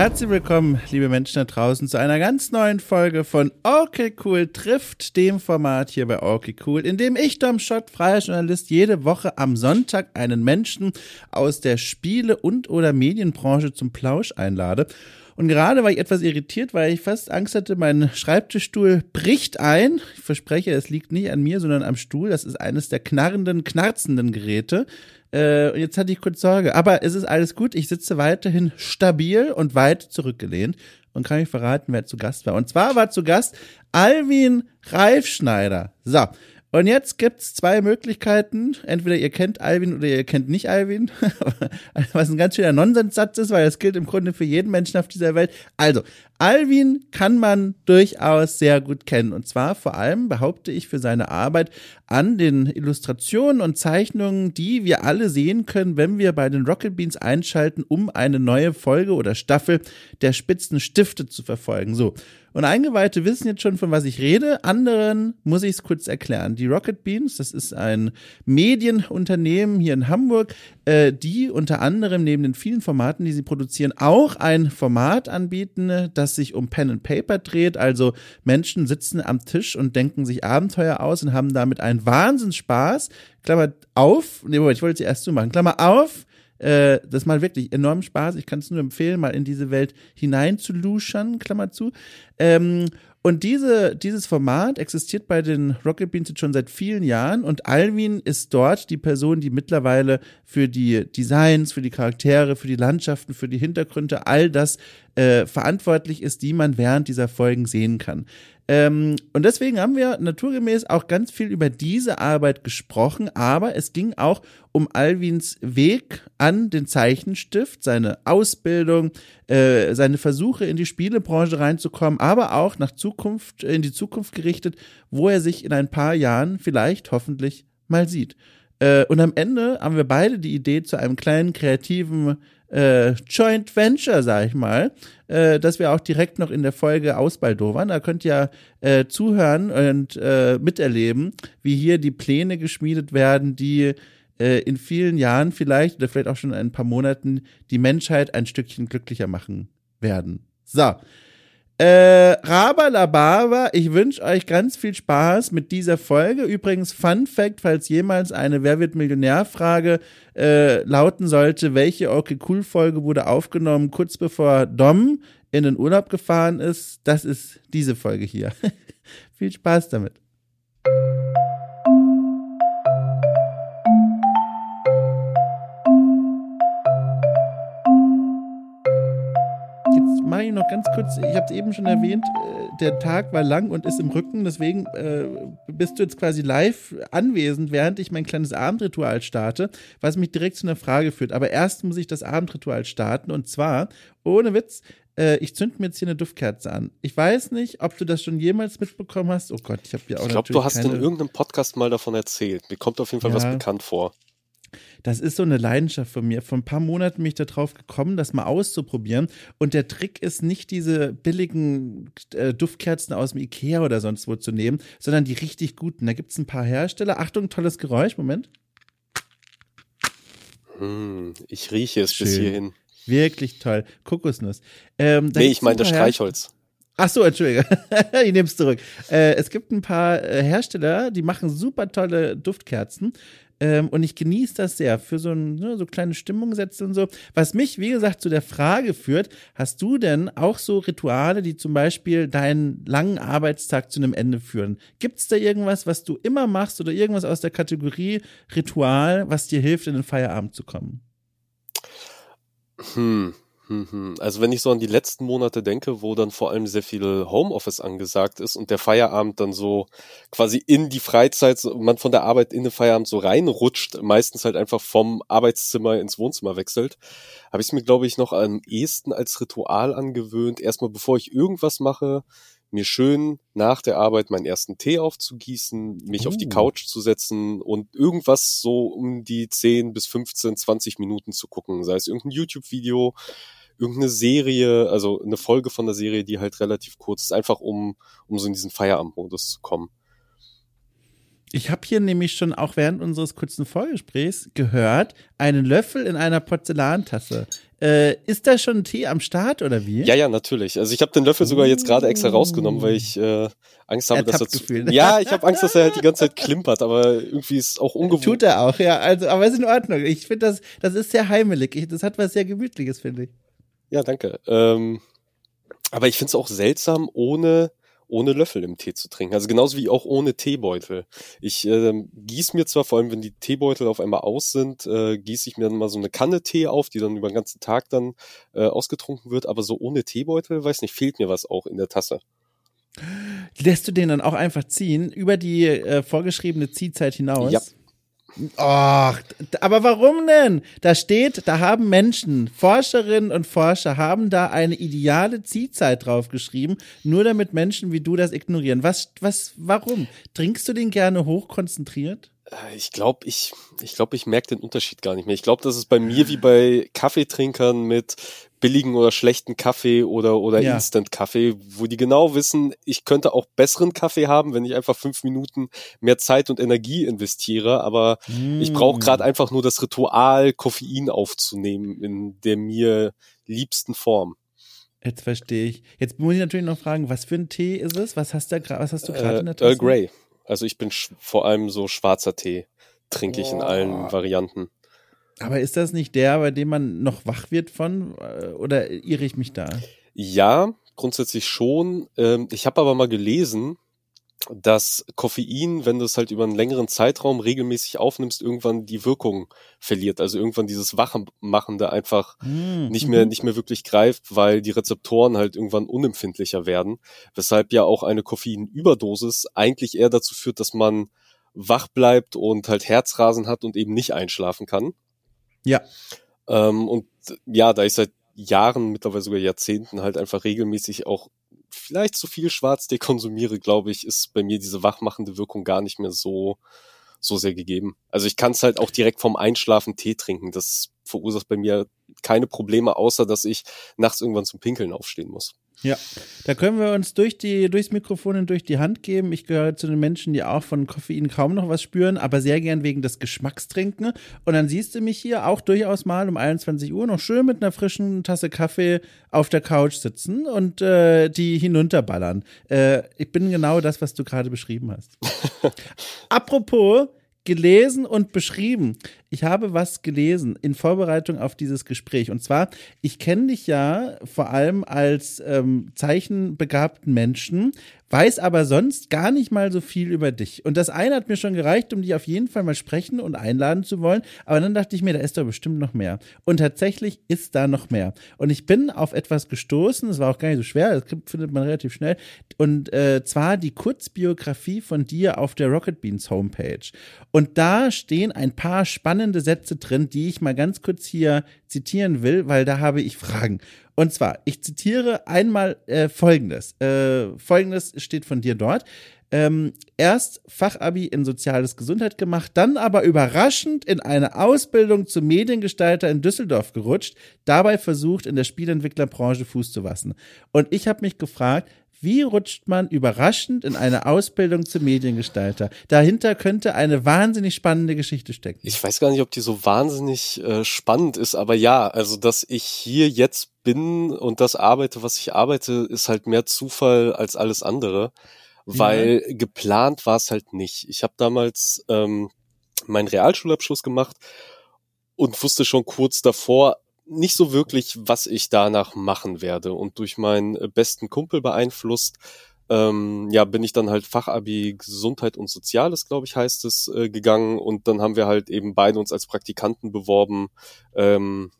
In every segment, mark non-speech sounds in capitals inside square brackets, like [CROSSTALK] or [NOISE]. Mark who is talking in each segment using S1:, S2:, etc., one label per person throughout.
S1: Herzlich willkommen, liebe Menschen da draußen, zu einer ganz neuen Folge von Okay Cool trifft, dem Format hier bei Okay Cool, in dem ich, Dom Schott, freier Journalist, jede Woche am Sonntag einen Menschen aus der Spiele- und oder Medienbranche zum Plausch einlade. Und gerade war ich etwas irritiert, weil ich fast Angst hatte, mein Schreibtischstuhl bricht ein. Ich verspreche, es liegt nicht an mir, sondern am Stuhl. Das ist eines der knarrenden, knarzenden Geräte. Äh, jetzt hatte ich kurz Sorge. Aber es ist alles gut. Ich sitze weiterhin stabil und weit zurückgelehnt und kann euch verraten, wer zu Gast war. Und zwar war zu Gast Alvin Reifschneider. So. Und jetzt gibt's zwei Möglichkeiten. Entweder ihr kennt Alvin oder ihr kennt nicht Alvin. [LAUGHS] Was ein ganz schöner Nonsenssatz ist, weil das gilt im Grunde für jeden Menschen auf dieser Welt. Also, Alvin kann man durchaus sehr gut kennen. Und zwar vor allem, behaupte ich, für seine Arbeit an den Illustrationen und Zeichnungen, die wir alle sehen können, wenn wir bei den Rocket Beans einschalten, um eine neue Folge oder Staffel der Spitzen Stifte zu verfolgen. So. Und Eingeweihte wissen jetzt schon, von was ich rede. Anderen muss ich es kurz erklären. Die Rocket Beans, das ist ein Medienunternehmen hier in Hamburg, äh, die unter anderem neben den vielen Formaten, die sie produzieren, auch ein Format anbieten, das sich um Pen and Paper dreht. Also Menschen sitzen am Tisch und denken sich Abenteuer aus und haben damit einen Wahnsinnsspaß. Klammer auf, nee, ich wollte es erst so machen. Klammer auf, äh, das macht wirklich enorm Spaß. Ich kann es nur empfehlen, mal in diese Welt hineinzuluschern, Klammer zu. Ähm, und diese, dieses Format existiert bei den Rocket Beans jetzt schon seit vielen Jahren und Alvin ist dort die Person, die mittlerweile für die Designs, für die Charaktere, für die Landschaften, für die Hintergründe, all das äh, verantwortlich ist, die man während dieser Folgen sehen kann. Ähm, und deswegen haben wir naturgemäß auch ganz viel über diese Arbeit gesprochen, aber es ging auch um Alvins Weg an den Zeichenstift, seine Ausbildung, äh, seine Versuche in die Spielebranche reinzukommen, aber auch nach Zukunft, in die Zukunft gerichtet, wo er sich in ein paar Jahren vielleicht hoffentlich mal sieht. Äh, und am Ende haben wir beide die Idee zu einem kleinen kreativen äh, Joint Venture, sag ich mal, äh, dass wir auch direkt noch in der Folge ausbaldowern. Da könnt ihr äh, zuhören und äh, miterleben, wie hier die Pläne geschmiedet werden, die äh, in vielen Jahren vielleicht oder vielleicht auch schon in ein paar Monaten die Menschheit ein Stückchen glücklicher machen werden. So. Äh, Rabalababa, ich wünsche euch ganz viel Spaß mit dieser Folge. Übrigens, Fun Fact, falls jemals eine Wer wird Millionär-Frage äh, lauten sollte, welche Okay Cool Folge wurde aufgenommen, kurz bevor Dom in den Urlaub gefahren ist, das ist diese Folge hier. [LAUGHS] viel Spaß damit. Mache ich noch ganz kurz, ich habe es eben schon erwähnt, äh, der Tag war lang und ist im Rücken, deswegen äh, bist du jetzt quasi live anwesend, während ich mein kleines Abendritual starte, was mich direkt zu einer Frage führt. Aber erst muss ich das Abendritual starten und zwar, ohne Witz, äh, ich zünd mir jetzt hier eine Duftkerze an. Ich weiß nicht, ob du das schon jemals mitbekommen hast. Oh Gott, ich habe ja auch
S2: Ich glaube, du hast in irgendeinem Podcast mal davon erzählt. Mir kommt auf jeden Fall ja. was bekannt vor
S1: das ist so eine Leidenschaft von mir. Vor ein paar Monaten bin ich darauf gekommen, das mal auszuprobieren. Und der Trick ist nicht diese billigen äh, Duftkerzen aus dem Ikea oder sonst wo zu nehmen, sondern die richtig guten. Da gibt es ein paar Hersteller. Achtung, tolles Geräusch. Moment.
S2: Hm, ich rieche es Schön. bis hierhin.
S1: Wirklich toll. Kokosnuss. Ähm,
S2: nee, ich meine das Streichholz.
S1: Ach so, entschuldige. [LAUGHS] ich nehme es zurück. Äh, es gibt ein paar äh, Hersteller, die machen super tolle Duftkerzen. Ähm, und ich genieße das sehr für so, ein, ne, so kleine Stimmungssätze und so. Was mich, wie gesagt, zu der Frage führt, hast du denn auch so Rituale, die zum Beispiel deinen langen Arbeitstag zu einem Ende führen? Gibt es da irgendwas, was du immer machst oder irgendwas aus der Kategorie Ritual, was dir hilft, in den Feierabend zu kommen?
S2: Hm. Mhm. Also wenn ich so an die letzten Monate denke, wo dann vor allem sehr viel Homeoffice angesagt ist und der Feierabend dann so quasi in die Freizeit, man von der Arbeit in den Feierabend so reinrutscht, meistens halt einfach vom Arbeitszimmer ins Wohnzimmer wechselt, habe ich es mir, glaube ich, noch am ehesten als Ritual angewöhnt, erstmal bevor ich irgendwas mache, mir schön nach der Arbeit meinen ersten Tee aufzugießen, mich oh. auf die oh. Couch zu setzen und irgendwas so um die 10 bis 15, 20 Minuten zu gucken, sei es irgendein YouTube-Video, irgendeine Serie, also eine Folge von der Serie, die halt relativ kurz ist, einfach um, um so in diesen Feierabendmodus zu kommen.
S1: Ich habe hier nämlich schon auch während unseres kurzen Vorgesprächs gehört, einen Löffel in einer Porzellantasse. Äh, ist da schon Tee am Start oder wie?
S2: Ja, ja, natürlich. Also ich habe den Löffel sogar jetzt gerade extra rausgenommen, weil ich äh, Angst habe, dass er zu, Ja, ich habe Angst, dass er halt die ganze Zeit klimpert, aber irgendwie ist es auch ungewohnt.
S1: Tut er auch, ja. Also, aber ist in Ordnung. Ich finde das, das ist sehr heimelig. Ich, das hat was sehr gemütliches, finde ich.
S2: Ja, danke. Ähm, aber ich finde es auch seltsam, ohne ohne Löffel im Tee zu trinken. Also genauso wie auch ohne Teebeutel. Ich äh, gieße mir zwar, vor allem wenn die Teebeutel auf einmal aus sind, äh, gieße ich mir dann mal so eine Kanne Tee auf, die dann über den ganzen Tag dann äh, ausgetrunken wird, aber so ohne Teebeutel, weiß nicht, fehlt mir was auch in der Tasse.
S1: Lässt du den dann auch einfach ziehen, über die äh, vorgeschriebene Ziehzeit hinaus?
S2: Ja.
S1: Ach, aber warum denn? Da steht, da haben Menschen, Forscherinnen und Forscher haben da eine ideale Ziehzeit draufgeschrieben, nur damit Menschen wie du das ignorieren. Was, was, warum? Trinkst du den gerne hochkonzentriert?
S2: Äh, ich glaube, ich, ich glaube, ich merke den Unterschied gar nicht mehr. Ich glaube, das ist bei mir wie bei Kaffeetrinkern mit billigen oder schlechten Kaffee oder, oder ja. Instant-Kaffee, wo die genau wissen, ich könnte auch besseren Kaffee haben, wenn ich einfach fünf Minuten mehr Zeit und Energie investiere, aber mm. ich brauche gerade einfach nur das Ritual, Koffein aufzunehmen in der mir liebsten Form.
S1: Jetzt verstehe ich. Jetzt muss ich natürlich noch fragen, was für ein Tee ist es? Was hast, da, was hast du gerade äh, in der
S2: Tasse? Earl Grey. Also ich bin vor allem so schwarzer Tee, trinke ich in allen Varianten.
S1: Aber ist das nicht der, bei dem man noch wach wird von? Äh, oder irre ich mich da?
S2: Ja, grundsätzlich schon. Ähm, ich habe aber mal gelesen, dass Koffein, wenn du es halt über einen längeren Zeitraum regelmäßig aufnimmst, irgendwann die Wirkung verliert. Also irgendwann dieses Wachmachende einfach mhm. nicht mehr, nicht mehr wirklich greift, weil die Rezeptoren halt irgendwann unempfindlicher werden. Weshalb ja auch eine Koffeinüberdosis eigentlich eher dazu führt, dass man wach bleibt und halt Herzrasen hat und eben nicht einschlafen kann.
S1: Ja.
S2: Ähm, und ja, da ich seit Jahren, mittlerweile sogar Jahrzehnten halt einfach regelmäßig auch vielleicht zu viel Schwarztee konsumiere, glaube ich, ist bei mir diese wachmachende Wirkung gar nicht mehr so, so sehr gegeben. Also ich kann es halt auch direkt vom Einschlafen Tee trinken. Das verursacht bei mir keine Probleme, außer dass ich nachts irgendwann zum Pinkeln aufstehen muss.
S1: Ja, da können wir uns durch die, durchs Mikrofon und durch die Hand geben. Ich gehöre zu den Menschen, die auch von Koffein kaum noch was spüren, aber sehr gern wegen des Geschmacks trinken. Und dann siehst du mich hier auch durchaus mal um 21 Uhr noch schön mit einer frischen Tasse Kaffee auf der Couch sitzen und äh, die hinunterballern. Äh, ich bin genau das, was du gerade beschrieben hast. [LAUGHS] Apropos, gelesen und beschrieben. Ich habe was gelesen in Vorbereitung auf dieses Gespräch. Und zwar, ich kenne dich ja vor allem als ähm, zeichenbegabten Menschen, weiß aber sonst gar nicht mal so viel über dich. Und das eine hat mir schon gereicht, um dich auf jeden Fall mal sprechen und einladen zu wollen. Aber dann dachte ich mir, da ist doch bestimmt noch mehr. Und tatsächlich ist da noch mehr. Und ich bin auf etwas gestoßen, das war auch gar nicht so schwer, das findet man relativ schnell. Und äh, zwar die Kurzbiografie von dir auf der Rocket Beans Homepage. Und da stehen ein paar spannende Sätze drin, die ich mal ganz kurz hier zitieren will, weil da habe ich Fragen. Und zwar, ich zitiere einmal äh, Folgendes. Äh, Folgendes steht von dir dort. Ähm, erst Fachabi in soziales Gesundheit gemacht, dann aber überraschend in eine Ausbildung zum Mediengestalter in Düsseldorf gerutscht, dabei versucht, in der Spielentwicklerbranche Fuß zu fassen. Und ich habe mich gefragt, wie rutscht man überraschend in eine Ausbildung zum Mediengestalter? Dahinter könnte eine wahnsinnig spannende Geschichte stecken.
S2: Ich weiß gar nicht, ob die so wahnsinnig äh, spannend ist, aber ja, also dass ich hier jetzt bin und das arbeite, was ich arbeite, ist halt mehr Zufall als alles andere, weil ja. geplant war es halt nicht. Ich habe damals ähm, meinen Realschulabschluss gemacht und wusste schon kurz davor, nicht so wirklich, was ich danach machen werde. Und durch meinen äh, besten Kumpel beeinflusst, ähm, ja, bin ich dann halt Fachabi Gesundheit und Soziales, glaube ich, heißt es, äh, gegangen. Und dann haben wir halt eben beide uns als Praktikanten beworben. Ähm,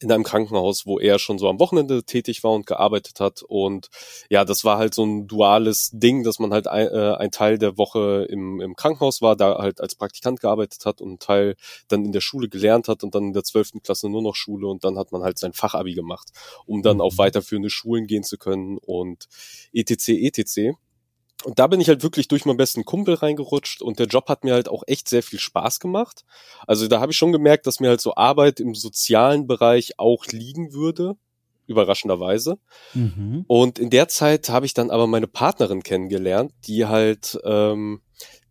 S2: in einem Krankenhaus, wo er schon so am Wochenende tätig war und gearbeitet hat. Und ja, das war halt so ein duales Ding, dass man halt ein, äh, ein Teil der Woche im, im Krankenhaus war, da halt als Praktikant gearbeitet hat und Teil dann in der Schule gelernt hat und dann in der zwölften Klasse nur noch Schule und dann hat man halt sein Fachabi gemacht, um dann auf mhm. weiterführende Schulen gehen zu können und etc. etc. Und da bin ich halt wirklich durch meinen besten Kumpel reingerutscht und der Job hat mir halt auch echt sehr viel Spaß gemacht. Also da habe ich schon gemerkt, dass mir halt so Arbeit im sozialen Bereich auch liegen würde, überraschenderweise. Mhm. Und in der Zeit habe ich dann aber meine Partnerin kennengelernt, die halt ähm,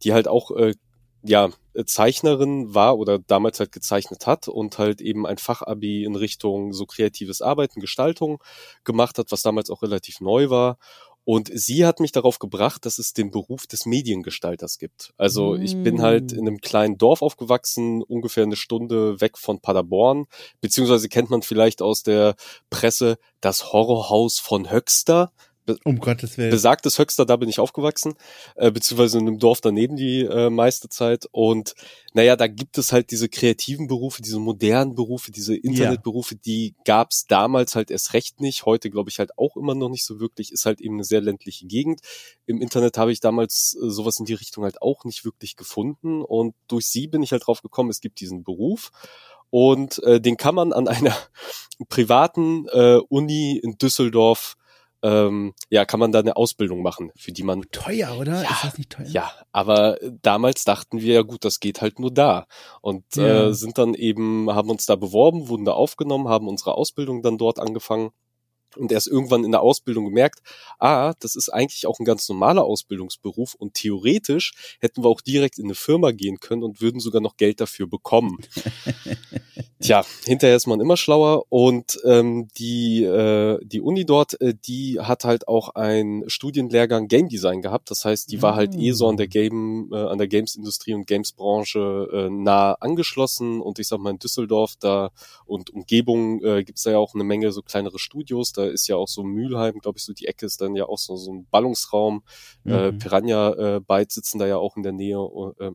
S2: die halt auch äh, ja, Zeichnerin war oder damals halt gezeichnet hat und halt eben ein Fachabi in Richtung so kreatives Arbeiten, Gestaltung gemacht hat, was damals auch relativ neu war. Und sie hat mich darauf gebracht, dass es den Beruf des Mediengestalters gibt. Also ich bin halt in einem kleinen Dorf aufgewachsen, ungefähr eine Stunde weg von Paderborn, beziehungsweise kennt man vielleicht aus der Presse das Horrorhaus von Höxter.
S1: Um Gottes Willen.
S2: Besagtes Höxter, da bin ich aufgewachsen, äh, beziehungsweise in einem Dorf daneben die äh, meiste Zeit. Und naja, da gibt es halt diese kreativen Berufe, diese modernen Berufe, diese Internetberufe, ja. die gab es damals halt erst recht nicht. Heute glaube ich halt auch immer noch nicht so wirklich. Ist halt eben eine sehr ländliche Gegend. Im Internet habe ich damals äh, sowas in die Richtung halt auch nicht wirklich gefunden. Und durch sie bin ich halt drauf gekommen, es gibt diesen Beruf. Und äh, den kann man an einer [LAUGHS] privaten äh, Uni in Düsseldorf ähm, ja, kann man da eine Ausbildung machen, für die man.
S1: Teuer, oder?
S2: Ja,
S1: ist das nicht teuer?
S2: Ja, aber damals dachten wir ja gut, das geht halt nur da. Und ja. äh, sind dann eben, haben uns da beworben, wurden da aufgenommen, haben unsere Ausbildung dann dort angefangen und erst irgendwann in der Ausbildung gemerkt, ah, das ist eigentlich auch ein ganz normaler Ausbildungsberuf und theoretisch hätten wir auch direkt in eine Firma gehen können und würden sogar noch Geld dafür bekommen. [LAUGHS] Tja, hinterher ist man immer schlauer und ähm, die äh, die Uni dort, äh, die hat halt auch einen Studienlehrgang Game Design gehabt. Das heißt, die war halt eh so an der. Game äh, an der Games Industrie und Games Branche äh, nah angeschlossen und ich sag mal in Düsseldorf da und Umgebung äh, gibt's da ja auch eine Menge so kleinere Studios. Da ist ja auch so Mülheim, glaube ich, so die Ecke ist dann ja auch so so ein Ballungsraum. Äh, mhm. Äh, Piranha äh, Bytes sitzen da ja auch in der Nähe äh,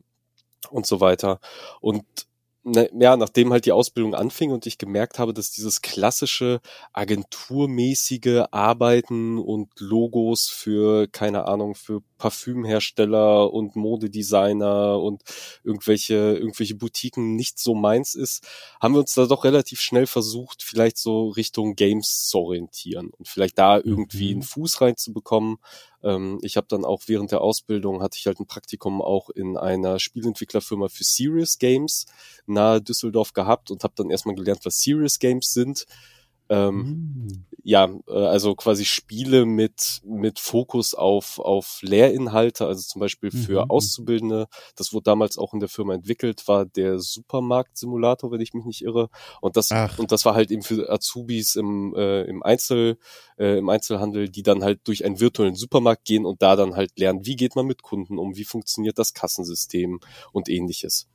S2: und so weiter und ne, ja, nachdem halt die Ausbildung anfing und ich gemerkt habe, dass dieses klassische agenturmäßige Arbeiten und Logos für, keine Ahnung, für Parfümhersteller und Modedesigner und irgendwelche, irgendwelche Boutiquen nicht so meins ist, haben wir uns da doch relativ schnell versucht, vielleicht so Richtung Games zu orientieren und vielleicht da irgendwie mhm. einen Fuß reinzubekommen. Ähm, ich habe dann auch während der Ausbildung hatte ich halt ein Praktikum auch in einer Spielentwicklerfirma für Serious Games nahe Düsseldorf gehabt und habe dann erstmal gelernt, was Serious Games sind. Ähm, mm. Ja, äh, also quasi Spiele mit mit Fokus auf auf Lehrinhalte, also zum Beispiel für mhm. Auszubildende. Das wurde damals auch in der Firma entwickelt, war der Supermarkt-Simulator, wenn ich mich nicht irre. Und das Ach. und das war halt eben für Azubis im äh, im Einzel äh, im Einzelhandel, die dann halt durch einen virtuellen Supermarkt gehen und da dann halt lernen, wie geht man mit Kunden um, wie funktioniert das Kassensystem und ähnliches.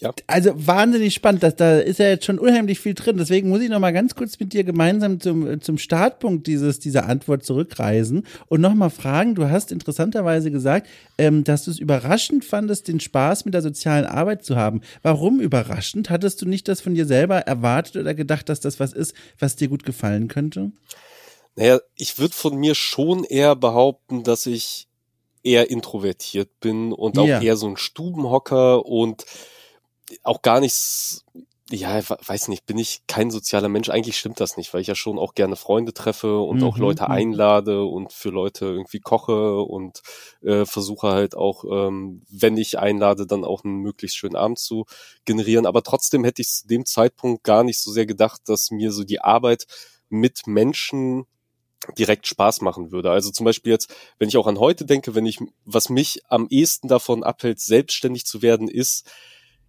S1: Ja. Also wahnsinnig spannend, dass da ist ja jetzt schon unheimlich viel drin. Deswegen muss ich noch mal ganz kurz mit dir gemeinsam zum, zum Startpunkt dieses dieser Antwort zurückreisen und noch mal fragen. Du hast interessanterweise gesagt, ähm, dass du es überraschend fandest, den Spaß mit der sozialen Arbeit zu haben. Warum überraschend? Hattest du nicht das von dir selber erwartet oder gedacht, dass das was ist, was dir gut gefallen könnte?
S2: Naja, ich würde von mir schon eher behaupten, dass ich eher introvertiert bin und auch ja. eher so ein Stubenhocker und auch gar nichts, ja, weiß nicht, bin ich kein sozialer Mensch. Eigentlich stimmt das nicht, weil ich ja schon auch gerne Freunde treffe und mhm. auch Leute mhm. einlade und für Leute irgendwie koche und äh, versuche halt auch, ähm, wenn ich einlade, dann auch einen möglichst schönen Abend zu generieren. Aber trotzdem hätte ich zu dem Zeitpunkt gar nicht so sehr gedacht, dass mir so die Arbeit mit Menschen direkt Spaß machen würde. Also zum Beispiel jetzt, wenn ich auch an heute denke, wenn ich, was mich am ehesten davon abhält, selbstständig zu werden, ist,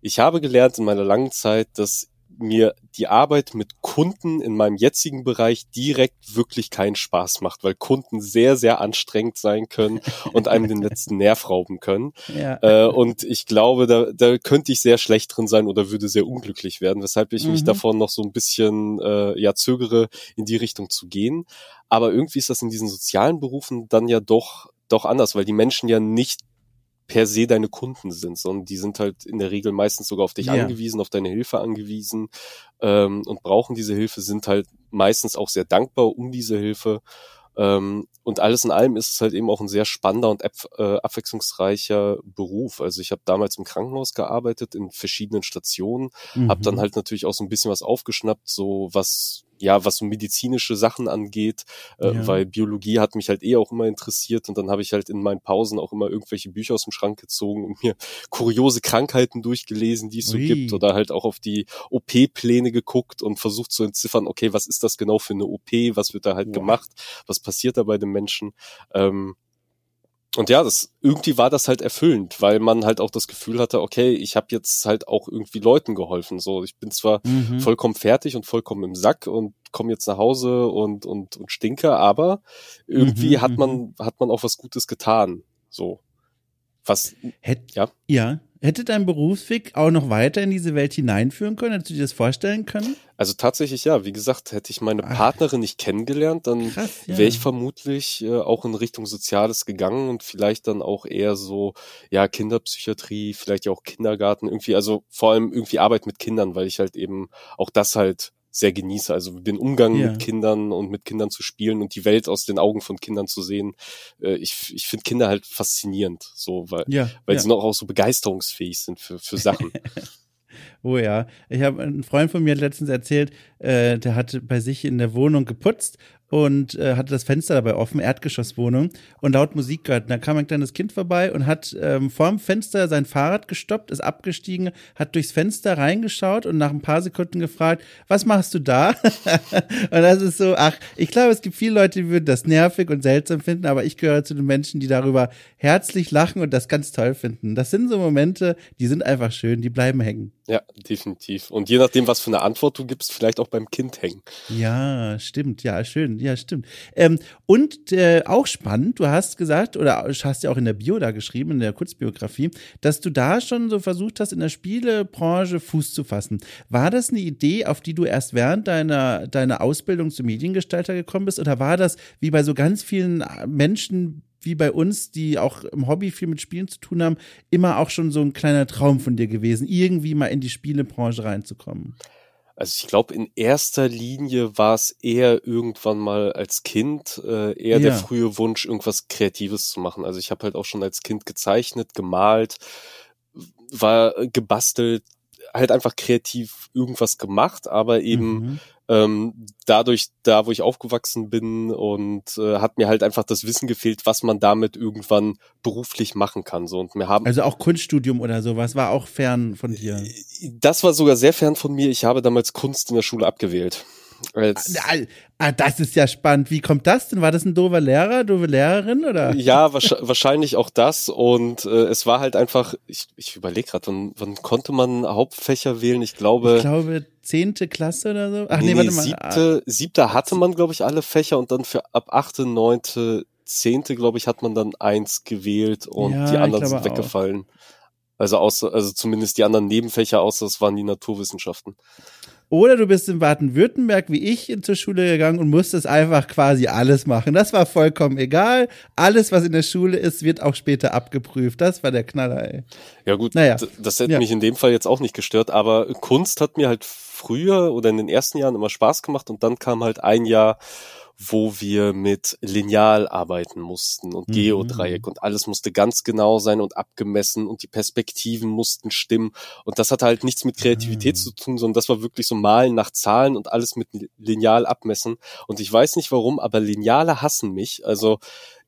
S2: ich habe gelernt in meiner langen Zeit, dass mir die Arbeit mit Kunden in meinem jetzigen Bereich direkt wirklich keinen Spaß macht, weil Kunden sehr, sehr anstrengend sein können [LAUGHS] und einem den letzten Nerv rauben können. Ja. Äh, und ich glaube, da, da könnte ich sehr schlecht drin sein oder würde sehr unglücklich werden, weshalb ich mhm. mich davon noch so ein bisschen äh, ja zögere, in die Richtung zu gehen. Aber irgendwie ist das in diesen sozialen Berufen dann ja doch doch anders, weil die Menschen ja nicht per se deine Kunden sind, sondern die sind halt in der Regel meistens sogar auf dich ja. angewiesen, auf deine Hilfe angewiesen ähm, und brauchen diese Hilfe, sind halt meistens auch sehr dankbar um diese Hilfe. Ähm, und alles in allem ist es halt eben auch ein sehr spannender und äh, abwechslungsreicher Beruf. Also ich habe damals im Krankenhaus gearbeitet, in verschiedenen Stationen, mhm. habe dann halt natürlich auch so ein bisschen was aufgeschnappt, so was ja, was so medizinische Sachen angeht, äh, ja. weil Biologie hat mich halt eh auch immer interessiert und dann habe ich halt in meinen Pausen auch immer irgendwelche Bücher aus dem Schrank gezogen und mir [LAUGHS] kuriose Krankheiten durchgelesen, die es so Ui. gibt oder halt auch auf die OP-Pläne geguckt und versucht zu entziffern, okay, was ist das genau für eine OP, was wird da halt wow. gemacht, was passiert da bei den Menschen. Ähm, und ja, das irgendwie war das halt erfüllend, weil man halt auch das Gefühl hatte, okay, ich habe jetzt halt auch irgendwie Leuten geholfen. So, ich bin zwar mhm. vollkommen fertig und vollkommen im Sack und komme jetzt nach Hause und und und stinke, aber irgendwie mhm. hat man mhm. hat man auch was Gutes getan. So, was
S1: Hätt, ja ja Hätte dein Berufsweg auch noch weiter in diese Welt hineinführen können? Hättest du dir das vorstellen können?
S2: Also tatsächlich ja. Wie gesagt, hätte ich meine Partnerin nicht kennengelernt, dann ja. wäre ich vermutlich äh, auch in Richtung Soziales gegangen und vielleicht dann auch eher so, ja, Kinderpsychiatrie, vielleicht ja auch Kindergarten, irgendwie, also vor allem irgendwie Arbeit mit Kindern, weil ich halt eben auch das halt sehr genieße. Also den Umgang ja. mit Kindern und mit Kindern zu spielen und die Welt aus den Augen von Kindern zu sehen. Äh, ich ich finde Kinder halt faszinierend, so weil ja, weil ja. sie noch auch so begeisterungsfähig sind für für Sachen. [LAUGHS]
S1: oh ja, ich habe ein Freund von mir letztens erzählt, äh, der hat bei sich in der Wohnung geputzt und äh, hatte das Fenster dabei offen, Erdgeschosswohnung und laut Musik gehört. Und da kam ein kleines Kind vorbei und hat ähm, vorm Fenster sein Fahrrad gestoppt, ist abgestiegen, hat durchs Fenster reingeschaut und nach ein paar Sekunden gefragt, was machst du da? [LAUGHS] und das ist so, ach, ich glaube, es gibt viele Leute, die würden das nervig und seltsam finden, aber ich gehöre zu den Menschen, die darüber herzlich lachen und das ganz toll finden. Das sind so Momente, die sind einfach schön, die bleiben hängen.
S2: Ja, definitiv. Und je nachdem, was für eine Antwort du gibst, vielleicht auch beim Kind hängen.
S1: Ja, stimmt. Ja, schön. Ja, stimmt. Ähm, und äh, auch spannend, du hast gesagt, oder hast ja auch in der Bio da geschrieben, in der Kurzbiografie, dass du da schon so versucht hast, in der Spielebranche Fuß zu fassen. War das eine Idee, auf die du erst während deiner, deiner Ausbildung zum Mediengestalter gekommen bist? Oder war das wie bei so ganz vielen Menschen wie bei uns, die auch im Hobby viel mit Spielen zu tun haben, immer auch schon so ein kleiner Traum von dir gewesen, irgendwie mal in die Spielebranche reinzukommen?
S2: Also ich glaube, in erster Linie war es eher irgendwann mal als Kind äh, eher ja. der frühe Wunsch, irgendwas Kreatives zu machen. Also ich habe halt auch schon als Kind gezeichnet, gemalt, war gebastelt, halt einfach kreativ irgendwas gemacht, aber eben mhm ähm, dadurch, da wo ich aufgewachsen bin und äh, hat mir halt einfach das Wissen gefehlt, was man damit irgendwann beruflich machen kann. So und wir haben
S1: also auch Kunststudium oder sowas war auch fern von dir.
S2: Das war sogar sehr fern von mir. Ich habe damals Kunst in der Schule abgewählt.
S1: Als ah, ah, das ist ja spannend. Wie kommt das denn? War das ein doofer Lehrer, doofe Lehrerin oder?
S2: Ja, [LAUGHS] wahrscheinlich auch das. Und äh, es war halt einfach, ich, ich überlege gerade, wann, wann konnte man Hauptfächer wählen? Ich glaube.
S1: Ich glaube, zehnte Klasse oder so.
S2: Ach nee, nee, warte mal. Siebte, siebte hatte man, glaube ich, alle Fächer und dann für ab achte, neunte, zehnte, glaube ich, hat man dann eins gewählt und ja, die anderen sind weggefallen. Auch. Also außer, also zumindest die anderen Nebenfächer, außer es waren die Naturwissenschaften.
S1: Oder du bist in Baden-Württemberg wie ich zur Schule gegangen und musstest einfach quasi alles machen. Das war vollkommen egal. Alles, was in der Schule ist, wird auch später abgeprüft. Das war der Knaller, ey.
S2: Ja gut, naja. das hätte ja. mich in dem Fall jetzt auch nicht gestört, aber Kunst hat mir halt früher oder in den ersten Jahren immer Spaß gemacht und dann kam halt ein Jahr wo wir mit Lineal arbeiten mussten und mhm. Geodreieck und alles musste ganz genau sein und abgemessen und die Perspektiven mussten stimmen und das hatte halt nichts mit Kreativität mhm. zu tun, sondern das war wirklich so Malen nach Zahlen und alles mit Lineal abmessen und ich weiß nicht warum, aber Lineale hassen mich, also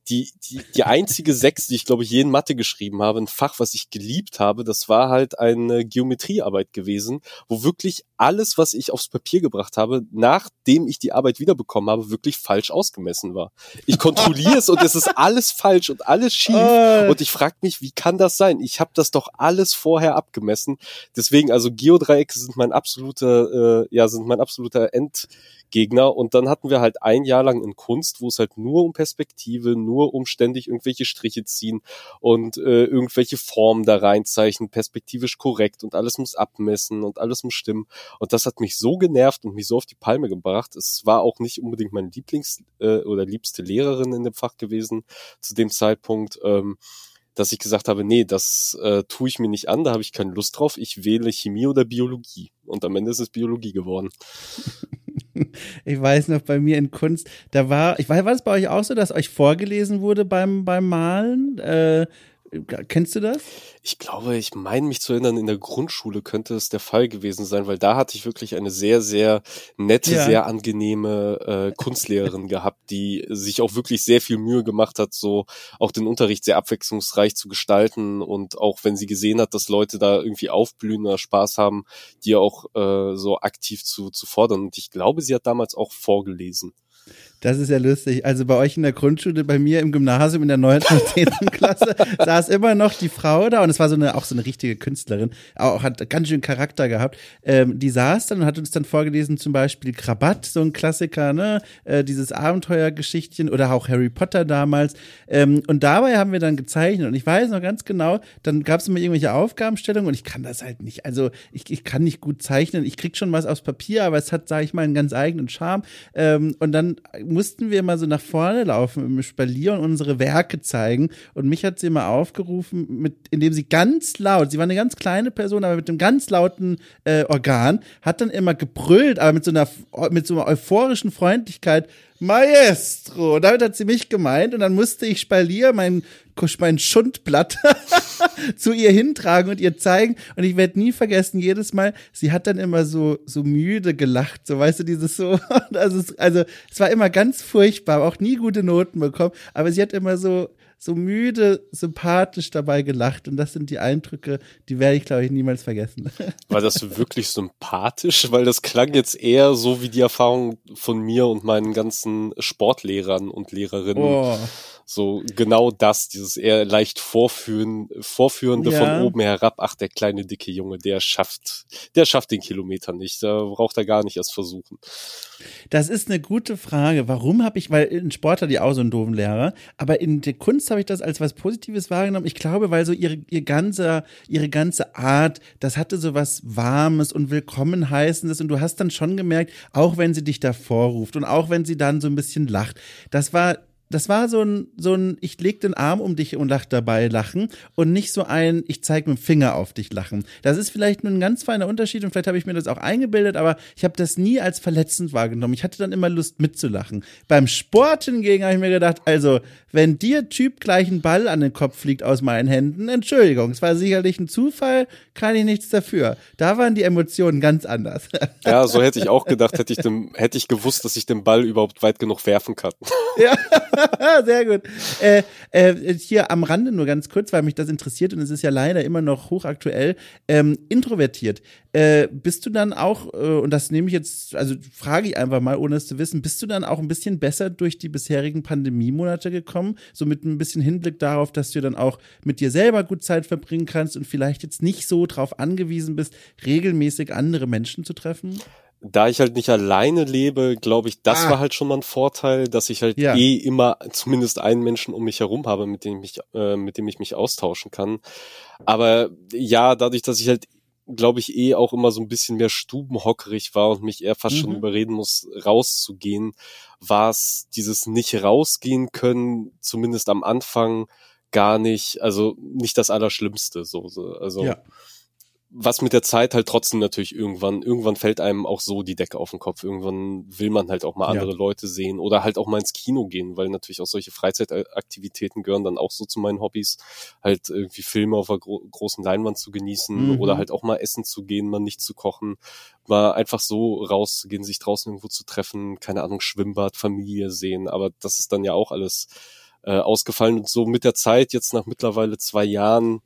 S2: die, die, die einzige Sechs, die ich glaube ich je in Mathe geschrieben habe, ein Fach, was ich geliebt habe, das war halt eine Geometriearbeit gewesen, wo wirklich alles, was ich aufs Papier gebracht habe, nachdem ich die Arbeit wiederbekommen habe, wirklich falsch ausgemessen war. Ich kontrolliere es und es ist alles falsch und alles schief äh. und ich frage mich, wie kann das sein? Ich habe das doch alles vorher abgemessen. Deswegen, also Geodreiecke sind mein absoluter, äh, ja, sind mein absoluter End Gegner. Und dann hatten wir halt ein Jahr lang in Kunst, wo es halt nur um Perspektive, nur um ständig irgendwelche Striche ziehen und äh, irgendwelche Formen da reinzeichnen, perspektivisch korrekt und alles muss abmessen und alles muss stimmen. Und das hat mich so genervt und mich so auf die Palme gebracht. Es war auch nicht unbedingt meine Lieblings- äh, oder liebste Lehrerin in dem Fach gewesen zu dem Zeitpunkt. Ähm, dass ich gesagt habe, nee, das äh, tue ich mir nicht an, da habe ich keine Lust drauf, ich wähle Chemie oder Biologie. Und am Ende ist es Biologie geworden. [LAUGHS]
S1: ich weiß noch, bei mir in Kunst, da war, ich weiß, war es bei euch auch so, dass euch vorgelesen wurde beim, beim Malen? Äh, Kennst du das?
S2: Ich glaube, ich meine mich zu erinnern, in der Grundschule könnte es der Fall gewesen sein, weil da hatte ich wirklich eine sehr, sehr nette, ja. sehr angenehme äh, Kunstlehrerin gehabt, die sich auch wirklich sehr viel Mühe gemacht hat, so auch den Unterricht sehr abwechslungsreich zu gestalten und auch wenn sie gesehen hat, dass Leute da irgendwie aufblühen oder Spaß haben, die auch äh, so aktiv zu, zu fordern. Und ich glaube, sie hat damals auch vorgelesen.
S1: Das ist ja lustig. Also bei euch in der Grundschule, bei mir im Gymnasium in der 9. und 10. [LAUGHS] Klasse saß immer noch die Frau da und es war so eine, auch so eine richtige Künstlerin, auch hat ganz schön Charakter gehabt. Ähm, die saß dann und hat uns dann vorgelesen, zum Beispiel Krabatt, so ein Klassiker, ne? Äh, dieses Abenteuergeschichtchen oder auch Harry Potter damals. Ähm, und dabei haben wir dann gezeichnet und ich weiß noch ganz genau, dann gab es immer irgendwelche Aufgabenstellungen und ich kann das halt nicht. Also ich, ich kann nicht gut zeichnen. Ich krieg schon was aufs Papier, aber es hat, sage ich mal, einen ganz eigenen Charme. Ähm, und dann mussten wir mal so nach vorne laufen im Spalier und unsere Werke zeigen. Und mich hat sie immer aufgerufen, mit, indem sie ganz laut, sie war eine ganz kleine Person, aber mit einem ganz lauten äh, Organ, hat dann immer gebrüllt, aber mit so einer, mit so einer euphorischen Freundlichkeit, Maestro. Damit hat sie mich gemeint und dann musste ich Spalier, mein, mein Schundblatt, [LAUGHS] zu ihr hintragen und ihr zeigen. Und ich werde nie vergessen, jedes Mal, sie hat dann immer so, so müde gelacht, so weißt du, dieses so. [LAUGHS] Also, also es war immer ganz furchtbar, auch nie gute Noten bekommen, aber sie hat immer so, so müde, sympathisch dabei gelacht. Und das sind die Eindrücke, die werde ich, glaube ich, niemals vergessen. [LAUGHS]
S2: War das wirklich sympathisch? Weil das klang jetzt eher so wie die Erfahrung von mir und meinen ganzen Sportlehrern und Lehrerinnen. Oh. So genau das, dieses eher leicht vorführen, vorführende ja. von oben herab. Ach, der kleine dicke Junge, der schafft, der schafft den Kilometer nicht. Da braucht er gar nicht erst versuchen.
S1: Das ist eine gute Frage. Warum habe ich, weil in Sport hatte ich auch so einen doofen Lehrer, aber in der Kunst habe ich das als was Positives wahrgenommen. Ich glaube, weil so ihre, ihr ganze, ihre ganze Art, das hatte so was Warmes und Willkommen heißendes und du hast dann schon gemerkt, auch wenn sie dich davor ruft und auch wenn sie dann so ein bisschen lacht, das war das war so ein, so ein, ich leg den Arm um dich und lach dabei lachen und nicht so ein, ich zeig mit dem Finger auf dich lachen. Das ist vielleicht nur ein ganz feiner Unterschied und vielleicht habe ich mir das auch eingebildet, aber ich habe das nie als verletzend wahrgenommen. Ich hatte dann immer Lust mitzulachen. Beim Sport hingegen habe ich mir gedacht, also, wenn dir Typ gleich ein Ball an den Kopf fliegt aus meinen Händen, Entschuldigung, es war sicherlich ein Zufall, kann ich nichts dafür. Da waren die Emotionen ganz anders. [LAUGHS]
S2: Ja, so hätte ich auch gedacht, hätte ich dem, hätte ich gewusst, dass ich den Ball überhaupt weit genug werfen kann.
S1: Ja. [LAUGHS] [LAUGHS] Sehr gut. Äh, äh, hier am Rande nur ganz kurz, weil mich das interessiert und es ist ja leider immer noch hochaktuell. Ähm, introvertiert. Äh, bist du dann auch, äh, und das nehme ich jetzt, also frage ich einfach mal, ohne es zu wissen, bist du dann auch ein bisschen besser durch die bisherigen Pandemiemonate gekommen? So mit ein bisschen Hinblick darauf, dass du dann auch mit dir selber gut Zeit verbringen kannst und vielleicht jetzt nicht so drauf angewiesen bist, regelmäßig andere Menschen zu treffen?
S2: Da ich halt nicht alleine lebe, glaube ich, das ah. war halt schon mal ein Vorteil, dass ich halt ja. eh immer zumindest einen Menschen um mich herum habe, mit dem ich mich, äh, mit dem ich mich austauschen kann. Aber ja, dadurch, dass ich halt glaube ich, eh auch immer so ein bisschen mehr stubenhockerig war und mich eher fast mhm. schon überreden muss, rauszugehen, war es dieses nicht rausgehen können, zumindest am Anfang gar nicht, also nicht das Allerschlimmste, so, so also. Ja was mit der Zeit halt trotzdem natürlich irgendwann, irgendwann fällt einem auch so die Decke auf den Kopf. Irgendwann will man halt auch mal andere ja. Leute sehen oder halt auch mal ins Kino gehen, weil natürlich auch solche Freizeitaktivitäten gehören dann auch so zu meinen Hobbys. Halt irgendwie Filme auf einer gro großen Leinwand zu genießen mhm. oder halt auch mal essen zu gehen, mal nicht zu kochen, mal einfach so rauszugehen, sich draußen irgendwo zu treffen, keine Ahnung, Schwimmbad, Familie sehen. Aber das ist dann ja auch alles äh, ausgefallen und so mit der Zeit, jetzt nach mittlerweile zwei Jahren,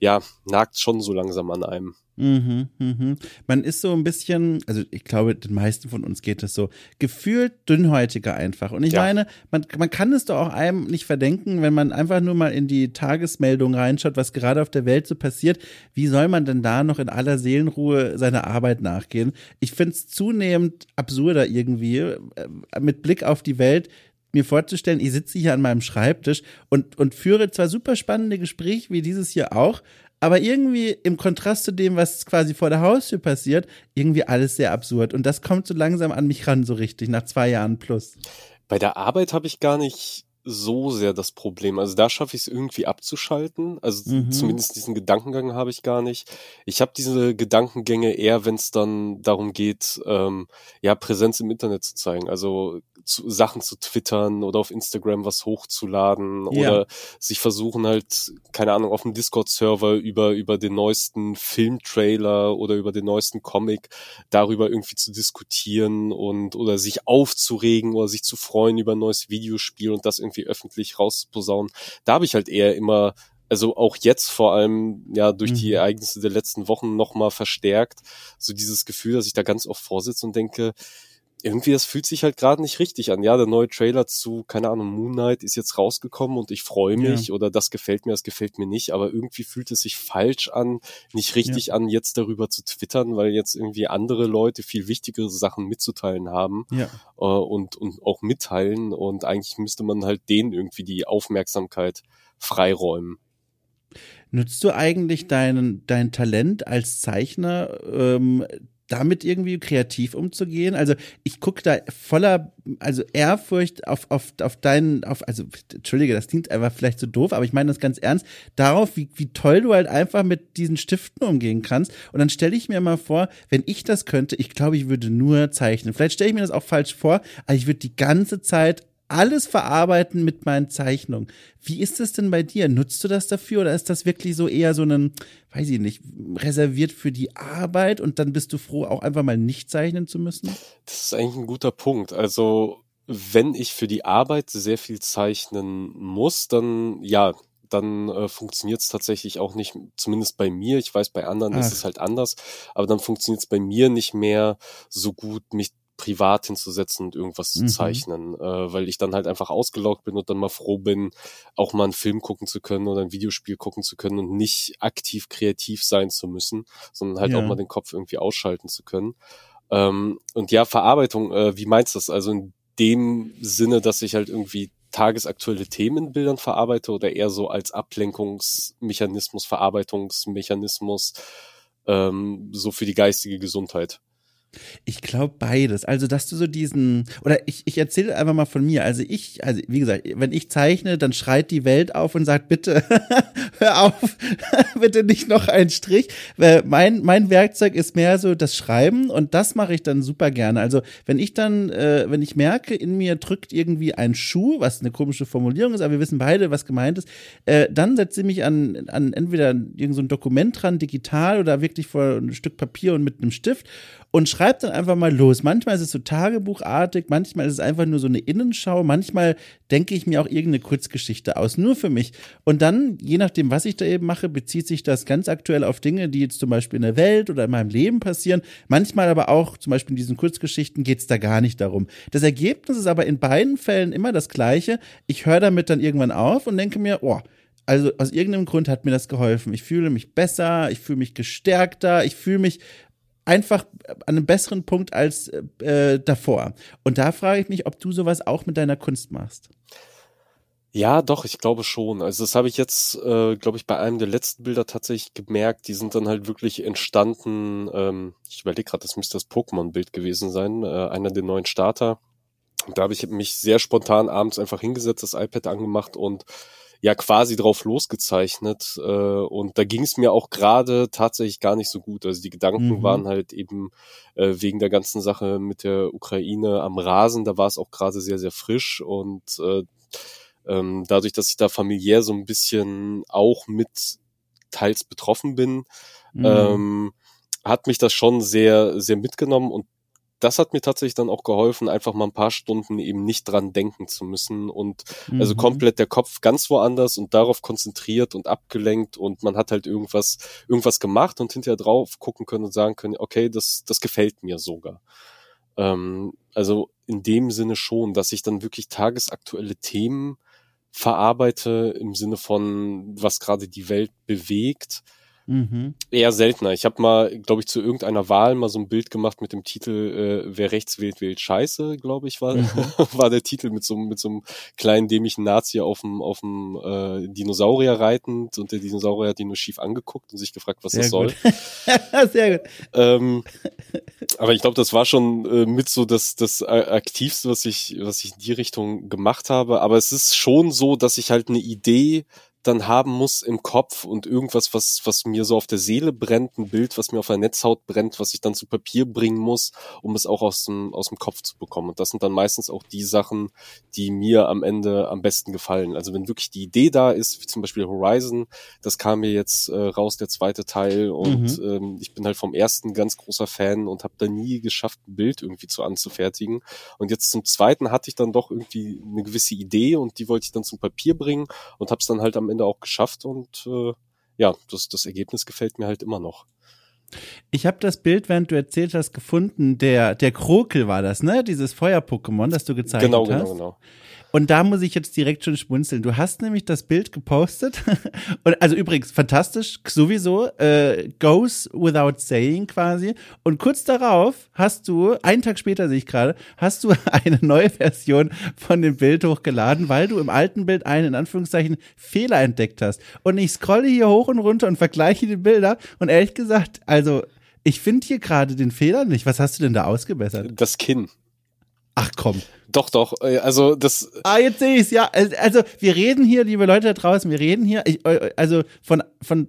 S2: ja, nagt schon so langsam an einem.
S1: Mhm, mhm. Man ist so ein bisschen, also ich glaube, den meisten von uns geht es so, gefühlt dünnhäutiger einfach. Und ich ja. meine, man, man kann es doch auch einem nicht verdenken, wenn man einfach nur mal in die Tagesmeldung reinschaut, was gerade auf der Welt so passiert. Wie soll man denn da noch in aller Seelenruhe seiner Arbeit nachgehen? Ich finde es zunehmend absurder irgendwie, äh, mit Blick auf die Welt, mir vorzustellen, ich sitze hier an meinem Schreibtisch und, und führe zwar super spannende Gespräche wie dieses hier auch, aber irgendwie im Kontrast zu dem, was quasi vor der Haustür passiert, irgendwie alles sehr absurd. Und das kommt so langsam an mich ran, so richtig, nach zwei Jahren plus.
S2: Bei der Arbeit habe ich gar nicht so sehr das Problem. Also da schaffe ich es irgendwie abzuschalten. Also mhm. zumindest diesen Gedankengang habe ich gar nicht. Ich habe diese Gedankengänge eher, wenn es dann darum geht, ähm, ja, Präsenz im Internet zu zeigen. Also zu, Sachen zu twittern oder auf Instagram was hochzuladen ja. oder sich versuchen halt, keine Ahnung, auf dem Discord-Server über, über den neuesten Filmtrailer oder über den neuesten Comic darüber irgendwie zu diskutieren und oder sich aufzuregen oder sich zu freuen über ein neues Videospiel und das irgendwie öffentlich rauszuposaunen. Da habe ich halt eher immer also auch jetzt vor allem ja durch mhm. die Ereignisse der letzten Wochen nochmal verstärkt, so dieses Gefühl, dass ich da ganz oft vorsitze und denke, irgendwie, das fühlt sich halt gerade nicht richtig an. Ja, der neue Trailer zu, keine Ahnung, Moon Knight ist jetzt rausgekommen und ich freue mich ja. oder das gefällt mir, das gefällt mir nicht, aber irgendwie fühlt es sich falsch an, nicht richtig ja. an, jetzt darüber zu twittern, weil jetzt irgendwie andere Leute viel wichtigere Sachen mitzuteilen haben ja. äh, und, und auch mitteilen und eigentlich müsste man halt denen irgendwie die Aufmerksamkeit freiräumen.
S1: Nutzt du eigentlich deinen, dein Talent als Zeichner ähm, damit irgendwie kreativ umzugehen. Also ich gucke da voller, also Ehrfurcht auf, auf, auf deinen, auf, also entschuldige, das klingt einfach vielleicht so doof, aber ich meine das ganz ernst, darauf, wie, wie toll du halt einfach mit diesen Stiften umgehen kannst. Und dann stelle ich mir mal vor, wenn ich das könnte, ich glaube, ich würde nur zeichnen. Vielleicht stelle ich mir das auch falsch vor, aber ich würde die ganze Zeit alles verarbeiten mit meinen Zeichnungen. Wie ist es denn bei dir? Nutzt du das dafür oder ist das wirklich so eher so ein, weiß ich nicht, reserviert für die Arbeit und dann bist du froh, auch einfach mal nicht zeichnen zu müssen?
S2: Das ist eigentlich ein guter Punkt. Also, wenn ich für die Arbeit sehr viel zeichnen muss, dann ja, dann äh, funktioniert es tatsächlich auch nicht, zumindest bei mir, ich weiß, bei anderen Ach. ist es halt anders, aber dann funktioniert es bei mir nicht mehr so gut, mich privat hinzusetzen und irgendwas mhm. zu zeichnen, äh, weil ich dann halt einfach ausgelaugt bin und dann mal froh bin, auch mal einen Film gucken zu können oder ein Videospiel gucken zu können und nicht aktiv kreativ sein zu müssen, sondern halt ja. auch mal den Kopf irgendwie ausschalten zu können. Ähm, und ja, Verarbeitung, äh, wie meinst du das? Also in dem Sinne, dass ich halt irgendwie tagesaktuelle Themen in Bildern verarbeite oder eher so als Ablenkungsmechanismus, Verarbeitungsmechanismus, ähm, so für die geistige Gesundheit?
S1: Ich glaube beides. Also, dass du so diesen, oder ich, ich erzähle einfach mal von mir. Also ich, also wie gesagt, wenn ich zeichne, dann schreit die Welt auf und sagt, bitte, [LAUGHS] hör auf, [LAUGHS] bitte nicht noch einen Strich. Weil mein, mein Werkzeug ist mehr so das Schreiben und das mache ich dann super gerne. Also, wenn ich dann, äh, wenn ich merke, in mir drückt irgendwie ein Schuh, was eine komische Formulierung ist, aber wir wissen beide, was gemeint ist, äh, dann setze ich mich an, an entweder irgendein so Dokument dran, digital oder wirklich vor ein Stück Papier und mit einem Stift und schreibt dann einfach mal los. Manchmal ist es so tagebuchartig, manchmal ist es einfach nur so eine Innenschau, manchmal denke ich mir auch irgendeine Kurzgeschichte aus, nur für mich. Und dann, je nachdem, was ich da eben mache, bezieht sich das ganz aktuell auf Dinge, die jetzt zum Beispiel in der Welt oder in meinem Leben passieren. Manchmal aber auch, zum Beispiel in diesen Kurzgeschichten, geht es da gar nicht darum. Das Ergebnis ist aber in beiden Fällen immer das gleiche. Ich höre damit dann irgendwann auf und denke mir, oh, also aus irgendeinem Grund hat mir das geholfen. Ich fühle mich besser, ich fühle mich gestärkter, ich fühle mich einfach an einem besseren Punkt als äh, davor. Und da frage ich mich, ob du sowas auch mit deiner Kunst machst.
S2: Ja, doch, ich glaube schon. Also das habe ich jetzt, äh, glaube ich, bei einem der letzten Bilder tatsächlich gemerkt. Die sind dann halt wirklich entstanden. Ähm, ich überlege gerade, das müsste das Pokémon-Bild gewesen sein, äh, einer der neuen Starter. Und da habe ich mich sehr spontan abends einfach hingesetzt, das iPad angemacht und ja quasi drauf losgezeichnet. Äh, und da ging es mir auch gerade tatsächlich gar nicht so gut. Also die Gedanken mhm. waren halt eben äh, wegen der ganzen Sache mit der Ukraine am Rasen. Da war es auch gerade sehr, sehr frisch und äh, ähm, dadurch, dass ich da familiär so ein bisschen auch mit teils betroffen bin, mhm. ähm, hat mich das schon sehr, sehr mitgenommen und das hat mir tatsächlich dann auch geholfen, einfach mal ein paar Stunden eben nicht dran denken zu müssen und also mhm. also komplett der Kopf ganz woanders und darauf konzentriert und abgelenkt und man hat halt irgendwas, irgendwas gemacht und hinterher drauf gucken können und sagen können, okay, das, das gefällt mir sogar. Ähm, also in dem Sinne schon, dass ich dann wirklich tagesaktuelle Themen verarbeite im Sinne von, was gerade die Welt bewegt Mhm. Eher seltener. Ich habe mal, glaube ich, zu irgendeiner Wahl mal so ein Bild gemacht mit dem Titel äh, Wer rechts wählt, wählt Scheiße, glaube ich, war, mhm. [LAUGHS] war der Titel mit so, mit so einem kleinen dämlichen Nazi auf dem, auf dem äh, Dinosaurier reitend und der Dinosaurier hat ihn nur schief angeguckt und sich gefragt, was Sehr das gut. soll. [LAUGHS] Sehr gut. Ähm, aber ich glaube, das war schon äh, mit so das, das Aktivste, was ich, was ich in die Richtung gemacht habe. Aber es ist schon so, dass ich halt eine Idee dann haben muss im Kopf und irgendwas, was, was mir so auf der Seele brennt, ein Bild, was mir auf der Netzhaut brennt, was ich dann zu Papier bringen muss, um es auch aus dem, aus dem Kopf zu bekommen. Und das sind dann meistens auch die Sachen, die mir am Ende am besten gefallen. Also wenn wirklich die Idee da ist, wie zum Beispiel Horizon, das kam mir jetzt äh, raus, der zweite Teil, und mhm. ähm, ich bin halt vom ersten ganz großer Fan und habe da nie geschafft, ein Bild irgendwie zu anzufertigen. Und jetzt zum zweiten hatte ich dann doch irgendwie eine gewisse Idee und die wollte ich dann zum Papier bringen und habe es dann halt am Ende auch geschafft und äh, ja, das, das Ergebnis gefällt mir halt immer noch.
S1: Ich habe das Bild, während du erzählt hast, gefunden. Der, der Krokel war das, ne? Dieses Feuer-Pokémon, das du gezeigt
S2: genau,
S1: hast.
S2: Genau, genau, genau.
S1: Und da muss ich jetzt direkt schon schmunzeln. Du hast nämlich das Bild gepostet. [LAUGHS] Und also übrigens, fantastisch, sowieso, äh, goes without saying quasi. Und kurz darauf hast du, einen Tag später sehe ich gerade, hast du [LAUGHS] eine neue Version von dem Bild hochgeladen, weil du im alten Bild einen, in Anführungszeichen, Fehler entdeckt hast. Und ich scrolle hier hoch und runter und vergleiche die Bilder. Und ehrlich gesagt, also, ich finde hier gerade den Fehler nicht. Was hast du denn da ausgebessert?
S2: Das Kinn.
S1: Ach komm.
S2: Doch, doch. äh, Also das.
S1: Ah, jetzt sehe ich's, ja. Also wir reden hier, liebe Leute da draußen, wir reden hier, ich, äh, also von, von,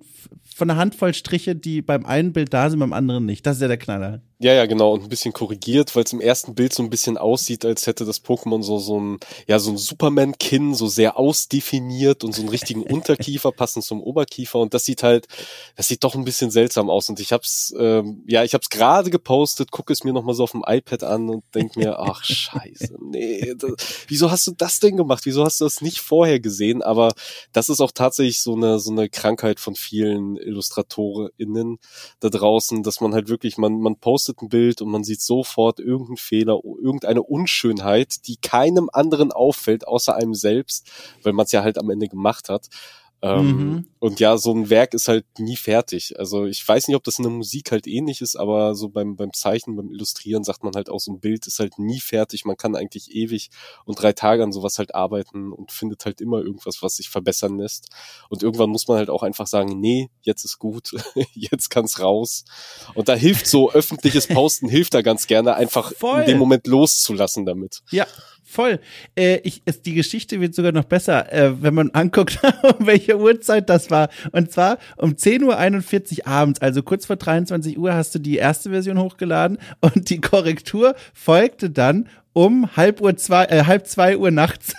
S1: von einer Handvoll Striche, die beim einen Bild da sind, beim anderen nicht. Das ist ja der Knaller.
S2: Ja, ja, genau. Und ein bisschen korrigiert, weil es im ersten Bild so ein bisschen aussieht, als hätte das Pokémon so, so ein, ja, so ein Superman-Kinn, so sehr ausdefiniert und so einen richtigen [LAUGHS] Unterkiefer passend zum Oberkiefer. Und das sieht halt, das sieht doch ein bisschen seltsam aus. Und ich hab's, ähm, ja, ich hab's gerade gepostet, gucke es mir nochmal so auf dem iPad an und denk mir, ach, [LAUGHS] scheiße, nee, das, wieso hast du das denn gemacht? Wieso hast du das nicht vorher gesehen? Aber das ist auch tatsächlich so eine, so eine Krankheit von vielen IllustratorInnen da draußen, dass man halt wirklich, man, man postet ein Bild und man sieht sofort irgendeinen Fehler, irgendeine Unschönheit, die keinem anderen auffällt, außer einem selbst, weil man es ja halt am Ende gemacht hat. Ähm,
S1: Mhm.
S2: Und ja, so ein Werk ist halt nie fertig. Also ich weiß nicht, ob das in der Musik halt ähnlich ist, aber so beim, beim Zeichnen, beim Illustrieren sagt man halt auch, so ein Bild ist halt nie fertig. Man kann eigentlich ewig und drei Tage an sowas halt arbeiten und findet halt immer irgendwas, was sich verbessern lässt. Und irgendwann muss man halt auch einfach sagen, nee, jetzt ist gut, [LAUGHS] jetzt kann's raus. Und da hilft so öffentliches Posten, hilft da ganz gerne, einfach
S1: Voll.
S2: in dem Moment loszulassen damit.
S1: Ja, voll. Äh, ich, es, die Geschichte wird sogar noch besser, äh, wenn man anguckt, um [LAUGHS] welche Uhrzeit das war. Und zwar um 10.41 Uhr abends, also kurz vor 23 Uhr, hast du die erste Version hochgeladen und die Korrektur folgte dann um halb Uhr zwei, äh, halb zwei Uhr nachts.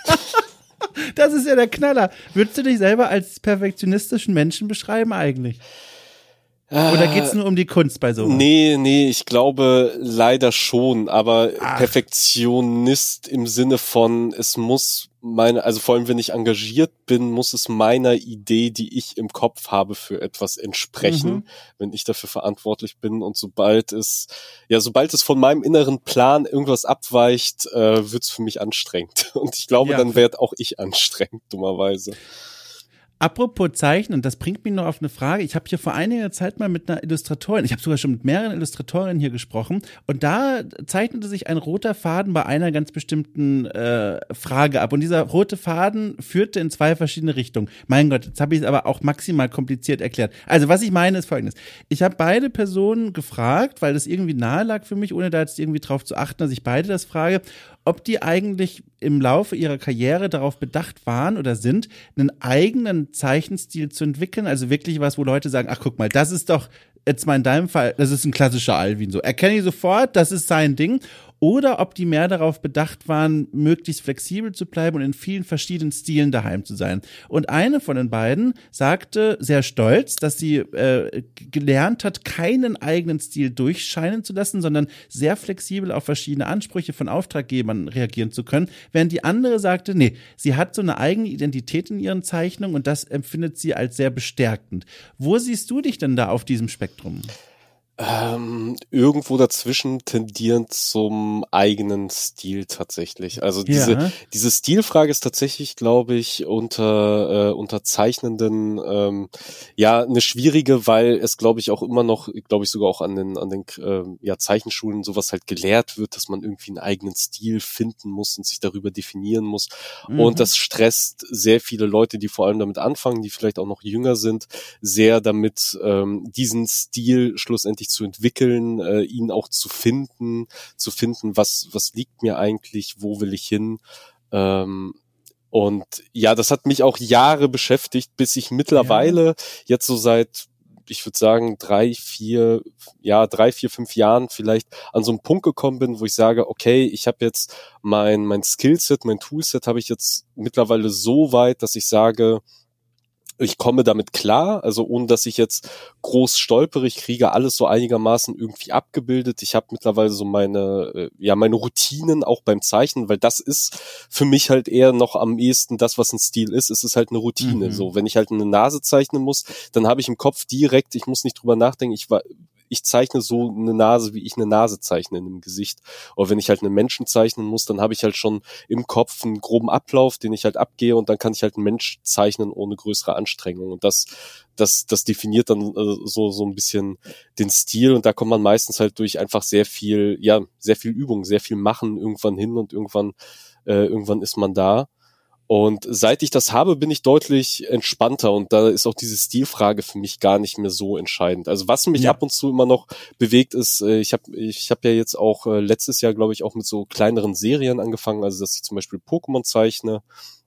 S1: [LAUGHS] das ist ja der Knaller. Würdest du dich selber als perfektionistischen Menschen beschreiben eigentlich? Oder geht's nur um die Kunst bei so?
S2: Nee, nee, ich glaube leider schon, aber
S1: Ach.
S2: Perfektionist im Sinne von, es muss meine, also vor allem wenn ich engagiert bin, muss es meiner Idee, die ich im Kopf habe, für etwas entsprechen,
S1: Mhm.
S2: wenn ich dafür verantwortlich bin. Und sobald es, ja, sobald es von meinem inneren Plan irgendwas abweicht, äh, wird's für mich anstrengend. [LAUGHS] Und ich glaube,
S1: Ja.
S2: dann werd auch ich anstrengend, dummerweise.
S1: Apropos Zeichnen, das bringt mich noch auf eine Frage. Ich habe hier vor einiger Zeit mal mit einer Illustratorin, ich habe sogar schon mit mehreren Illustratorinnen hier gesprochen, und da zeichnete sich ein roter Faden bei einer ganz bestimmten äh, Frage ab. Und dieser rote Faden führte in zwei verschiedene Richtungen. Mein Gott, jetzt habe ich es aber auch maximal kompliziert erklärt. Also was ich meine ist folgendes. Ich habe beide Personen gefragt, weil das irgendwie nahe lag für mich, ohne da jetzt irgendwie drauf zu achten, dass ich beide das frage, ob die eigentlich im Laufe ihrer Karriere darauf bedacht waren oder sind, einen eigenen Zeichenstil zu entwickeln. Also wirklich was, wo Leute sagen, ach guck mal, das ist doch jetzt mal in deinem Fall, das ist ein klassischer Alvin so. Erkenne ich sofort, das ist sein Ding. Oder ob die mehr darauf bedacht waren, möglichst flexibel zu bleiben und in vielen verschiedenen Stilen daheim zu sein. Und eine von den beiden sagte sehr stolz, dass sie äh, gelernt hat, keinen eigenen Stil durchscheinen zu lassen, sondern sehr flexibel auf verschiedene Ansprüche von Auftraggebern reagieren zu können, während die andere sagte, nee, sie hat so eine eigene Identität in ihren Zeichnungen und das empfindet sie als sehr bestärkend. Wo siehst du dich denn da auf diesem Spektrum?
S2: Ähm, irgendwo dazwischen tendierend zum eigenen Stil tatsächlich. Also diese,
S1: Ja.
S2: diese Stilfrage ist tatsächlich, glaube ich, unter äh, Unterzeichnenden ähm, ja eine schwierige, weil es, glaube ich, auch immer noch, glaube ich, sogar auch an den an den ähm, ja, Zeichenschulen sowas halt gelehrt wird, dass man irgendwie einen eigenen Stil finden muss und sich darüber definieren muss.
S1: Mhm.
S2: Und das stresst sehr viele Leute, die vor allem damit anfangen, die vielleicht auch noch jünger sind, sehr damit, ähm, diesen Stil schlussendlich zu entwickeln, äh, ihn auch zu finden, zu finden, was, was liegt mir eigentlich, wo will ich hin. Ähm, und ja, das hat mich auch Jahre beschäftigt, bis ich mittlerweile jetzt so seit ich würde sagen, drei, vier, ja, drei, vier, fünf Jahren vielleicht an so einen Punkt gekommen bin, wo ich sage, okay, ich habe jetzt mein, mein Skillset, mein Toolset habe ich jetzt mittlerweile so weit, dass ich sage, ich komme damit klar, also ohne dass ich jetzt groß stolpere, ich kriege alles so einigermaßen irgendwie abgebildet. Ich habe mittlerweile so meine, äh, ja, meine Routinen auch beim Zeichnen, weil das ist für mich halt eher noch am ehesten das, was ein Stil ist. Es ist halt eine Routine.
S1: Mhm.
S2: So, wenn ich halt eine Nase zeichnen muss, dann habe ich im Kopf direkt, ich muss nicht drüber nachdenken, ich war ich zeichne so eine Nase, wie ich eine Nase zeichne in einem Gesicht. Oder wenn ich halt einen Menschen zeichnen muss, dann habe ich halt schon im Kopf einen groben Ablauf, den ich halt abgehe und dann kann ich halt einen Mensch zeichnen ohne größere Anstrengung. Und das, das, das definiert dann äh, so, so ein bisschen den Stil und da kommt man meistens halt durch einfach sehr viel, ja, sehr viel Übung, sehr viel machen irgendwann hin und irgendwann, äh, irgendwann ist man da. Und seit ich das habe, bin ich deutlich entspannter und da ist auch diese Stilfrage für mich gar nicht mehr so entscheidend. Also was mich ja. ab und zu immer noch bewegt ist, äh, ich habe ich hab ja jetzt auch äh, letztes Jahr, glaube ich, auch mit so kleineren Serien angefangen, also dass ich zum Beispiel Pokémon zeichne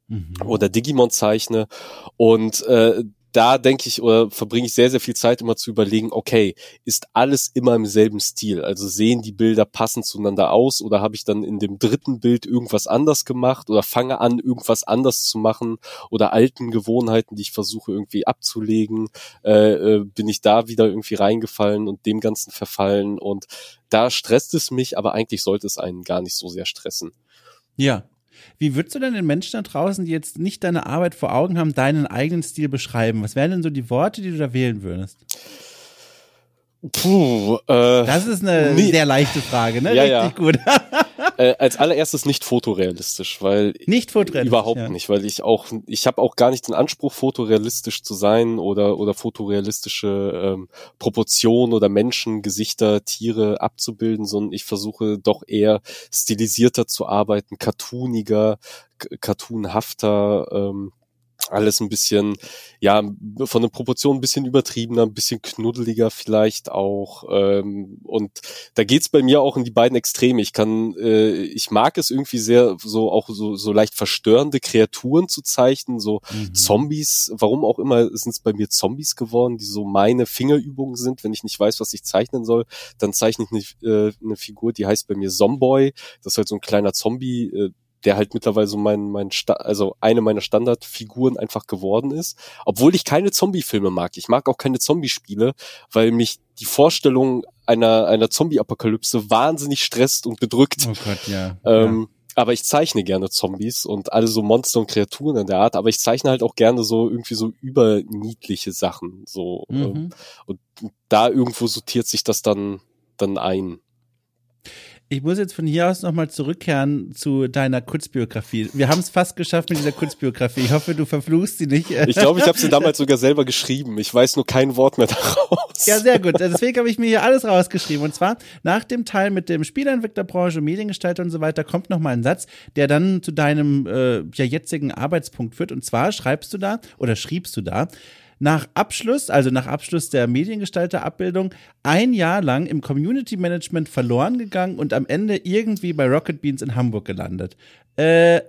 S2: mhm. oder Digimon zeichne und äh, da denke ich oder verbringe ich sehr, sehr viel Zeit immer zu überlegen, okay, ist alles immer im selben Stil? Also sehen die Bilder passend zueinander aus oder habe ich dann in dem dritten Bild irgendwas anders gemacht oder fange an, irgendwas anders zu machen oder alten Gewohnheiten, die ich versuche irgendwie abzulegen, äh, äh, bin ich da wieder irgendwie reingefallen und dem Ganzen verfallen und da stresst es mich, aber eigentlich sollte es einen gar nicht so sehr stressen.
S1: Ja, wie würdest du denn den Menschen da draußen, die jetzt nicht deine Arbeit vor Augen haben, deinen eigenen Stil beschreiben? Was wären denn so die Worte, die du da wählen würdest?
S2: Puh,
S1: äh, das ist eine nie, sehr leichte Frage, ne?
S2: Ja, Richtig ja. gut. [LAUGHS] äh, als allererstes nicht fotorealistisch, weil
S1: nicht fotorealistisch
S2: überhaupt ja. nicht, weil ich auch ich habe auch gar nicht den Anspruch fotorealistisch zu sein oder oder fotorealistische ähm, Proportionen oder Menschen, Gesichter, Tiere abzubilden, sondern ich versuche doch eher stilisierter zu arbeiten, cartooniger, cartoonhafter. Ähm, alles ein bisschen, ja, von den Proportionen ein bisschen übertriebener, ein bisschen knuddeliger vielleicht auch. Ähm, und da geht's bei mir auch in die beiden Extreme. Ich kann, äh, ich mag es irgendwie sehr, so auch so, so leicht verstörende Kreaturen zu zeichnen, so mhm. Zombies, warum auch immer sind es bei mir Zombies geworden, die so meine Fingerübungen sind. Wenn ich nicht weiß, was ich zeichnen soll, dann zeichne ich eine, äh, eine Figur, die heißt bei mir Zomboy. Das ist halt so ein kleiner Zombie, äh, der halt mittlerweile so mein, mein Sta also eine meiner Standardfiguren einfach geworden ist. Obwohl ich keine Zombie-Filme mag. Ich mag auch keine Zombie-Spiele, weil mich die Vorstellung einer, einer Zombie-Apokalypse wahnsinnig stresst und bedrückt.
S1: Oh Gott, ja.
S2: Ähm, ja. Aber ich zeichne gerne Zombies und alle so Monster und Kreaturen in der Art, aber ich zeichne halt auch gerne so irgendwie so überniedliche Sachen. So. Mhm. Ähm, und da irgendwo sortiert sich das dann, dann ein.
S1: Ich muss jetzt von hier aus nochmal zurückkehren zu deiner Kurzbiografie. Wir haben es fast geschafft mit dieser Kurzbiografie. Ich hoffe, du verfluchst sie nicht.
S2: Ich glaube, ich habe sie damals sogar selber geschrieben. Ich weiß nur kein Wort mehr daraus.
S1: Ja, sehr gut. Deswegen habe ich mir hier alles rausgeschrieben. Und zwar nach dem Teil mit dem Spielentwicklerbranche, Mediengestalter und so weiter kommt nochmal ein Satz, der dann zu deinem äh, ja, jetzigen Arbeitspunkt führt. Und zwar schreibst du da oder schriebst du da, nach Abschluss, also nach Abschluss der Mediengestalter-Abbildung, ein Jahr lang im Community Management verloren gegangen und am Ende irgendwie bei Rocket Beans in Hamburg gelandet. Äh,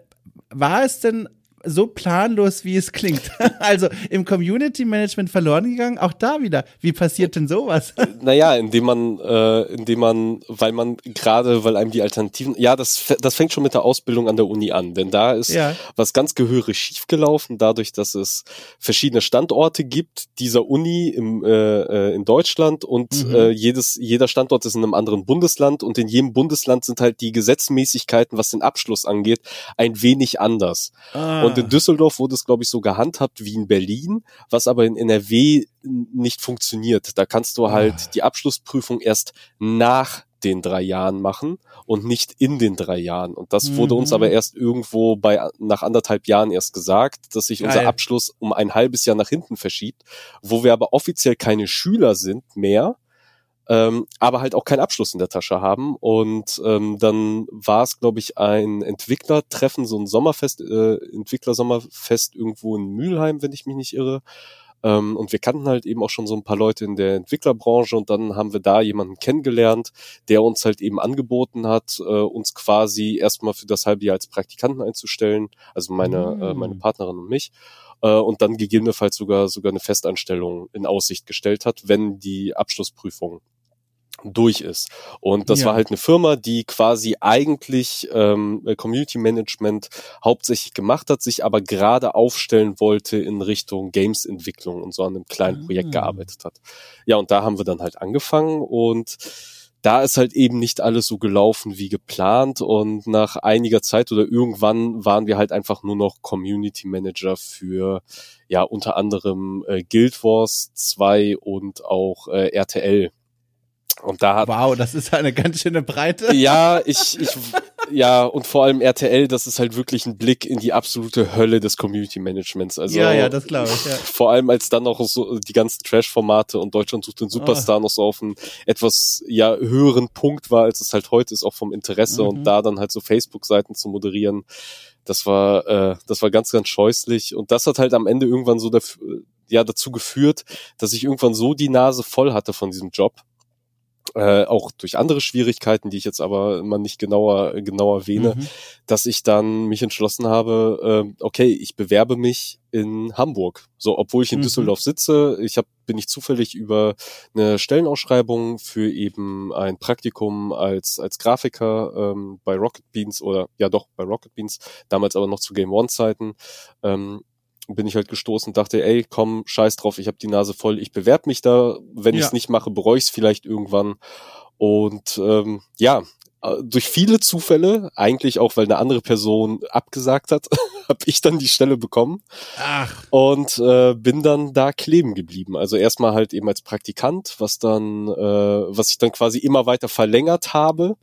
S1: war es denn so planlos, wie es klingt. [LAUGHS] Also im Community Management verloren gegangen, auch da wieder. Wie passiert denn sowas? [LAUGHS]
S2: Naja, indem man, äh, indem man, weil man gerade, weil einem die Alternativen, ja, das, das fängt schon mit der Ausbildung an der Uni an, denn da ist ja. was ganz gehörig schiefgelaufen, dadurch, dass es verschiedene Standorte gibt dieser Uni im, äh, äh, in Deutschland und mhm. äh, jedes, jeder Standort ist in einem anderen Bundesland und in jedem Bundesland sind halt die Gesetzmäßigkeiten, was den Abschluss angeht, ein wenig anders. Ah. Und in Düsseldorf wurde es, glaube ich, so gehandhabt wie in Berlin, was aber in NRW nicht funktioniert. Da kannst du halt ah. die Abschlussprüfung erst nach den drei Jahren machen und nicht in den drei Jahren. Und das wurde mhm. uns aber erst irgendwo bei nach anderthalb Jahren erst gesagt, dass sich unser Abschluss um ein halbes Jahr nach hinten verschiebt, wo wir aber offiziell keine Schüler sind mehr, ähm, aber halt auch keinen Abschluss in der Tasche haben. Und ähm, dann war es, glaube ich, ein Entwicklertreffen, so ein Sommerfest, äh, Entwicklersommerfest irgendwo in Mülheim, wenn ich mich nicht irre. Ähm, und wir kannten halt eben auch schon so ein paar Leute in der Entwicklerbranche und dann haben wir da jemanden kennengelernt, der uns halt eben angeboten hat, äh, uns quasi erstmal für das halbe Jahr als Praktikanten einzustellen, also meine, mm. äh, meine mm. Partnerin und mich äh, und dann gegebenenfalls sogar sogar eine Festanstellung in Aussicht gestellt hat, wenn die Abschlussprüfung durch ist. Und das ja. war halt eine Firma, die quasi eigentlich ähm, Community Management hauptsächlich gemacht hat, sich aber gerade aufstellen wollte in Richtung Games-Entwicklung und so an einem kleinen Projekt ah. gearbeitet hat. Ja, und da haben wir dann halt angefangen und da ist halt eben nicht alles so gelaufen wie geplant und nach einiger Zeit oder irgendwann waren wir halt einfach nur noch Community Manager für ja unter anderem äh, Guild Wars 2 und auch äh, RTL Und da hat,
S1: wow, das ist eine ganz schöne Breite.
S2: Ja, ich, ich, ja, und vor allem RTL, das ist halt wirklich ein Blick in die absolute Hölle des Community Managements. Also,
S1: ja, ja, das glaube ich, ja.
S2: Vor allem als dann auch so die ganzen Trash-Formate und Deutschland sucht den Superstar oh. noch so auf einen etwas, ja, höheren Punkt war, als es halt heute ist, auch vom Interesse mhm. und da dann halt so Facebook-Seiten zu moderieren. Das war, äh, das war ganz, ganz scheußlich und das hat halt am Ende irgendwann so dafür, ja, dazu geführt, dass ich irgendwann so die Nase voll hatte von diesem Job äh, auch durch andere Schwierigkeiten, die ich jetzt aber mal nicht genauer genauer erwähne, mhm. dass ich dann mich entschlossen habe, äh, okay, ich bewerbe mich in Hamburg. So, obwohl ich in mhm. Düsseldorf sitze, ich habe bin ich zufällig über eine Stellenausschreibung für eben ein Praktikum als als Grafiker ähm, bei Rocket Beans oder ja doch bei Rocket Beans, damals aber noch zu Game One Zeiten ähm, bin ich halt gestoßen und dachte, ey, komm, scheiß drauf, ich habe die Nase voll, ich bewerbe mich da, wenn ja. ich es nicht mache, bereue ich es vielleicht irgendwann. Und ähm, ja, äh, durch viele Zufälle, eigentlich auch, weil eine andere Person abgesagt hat, [LAUGHS] habe ich dann die Stelle bekommen. Ach. Und äh, bin dann da kleben geblieben. Also erstmal halt eben als Praktikant, was dann, äh, was ich dann quasi immer weiter verlängert habe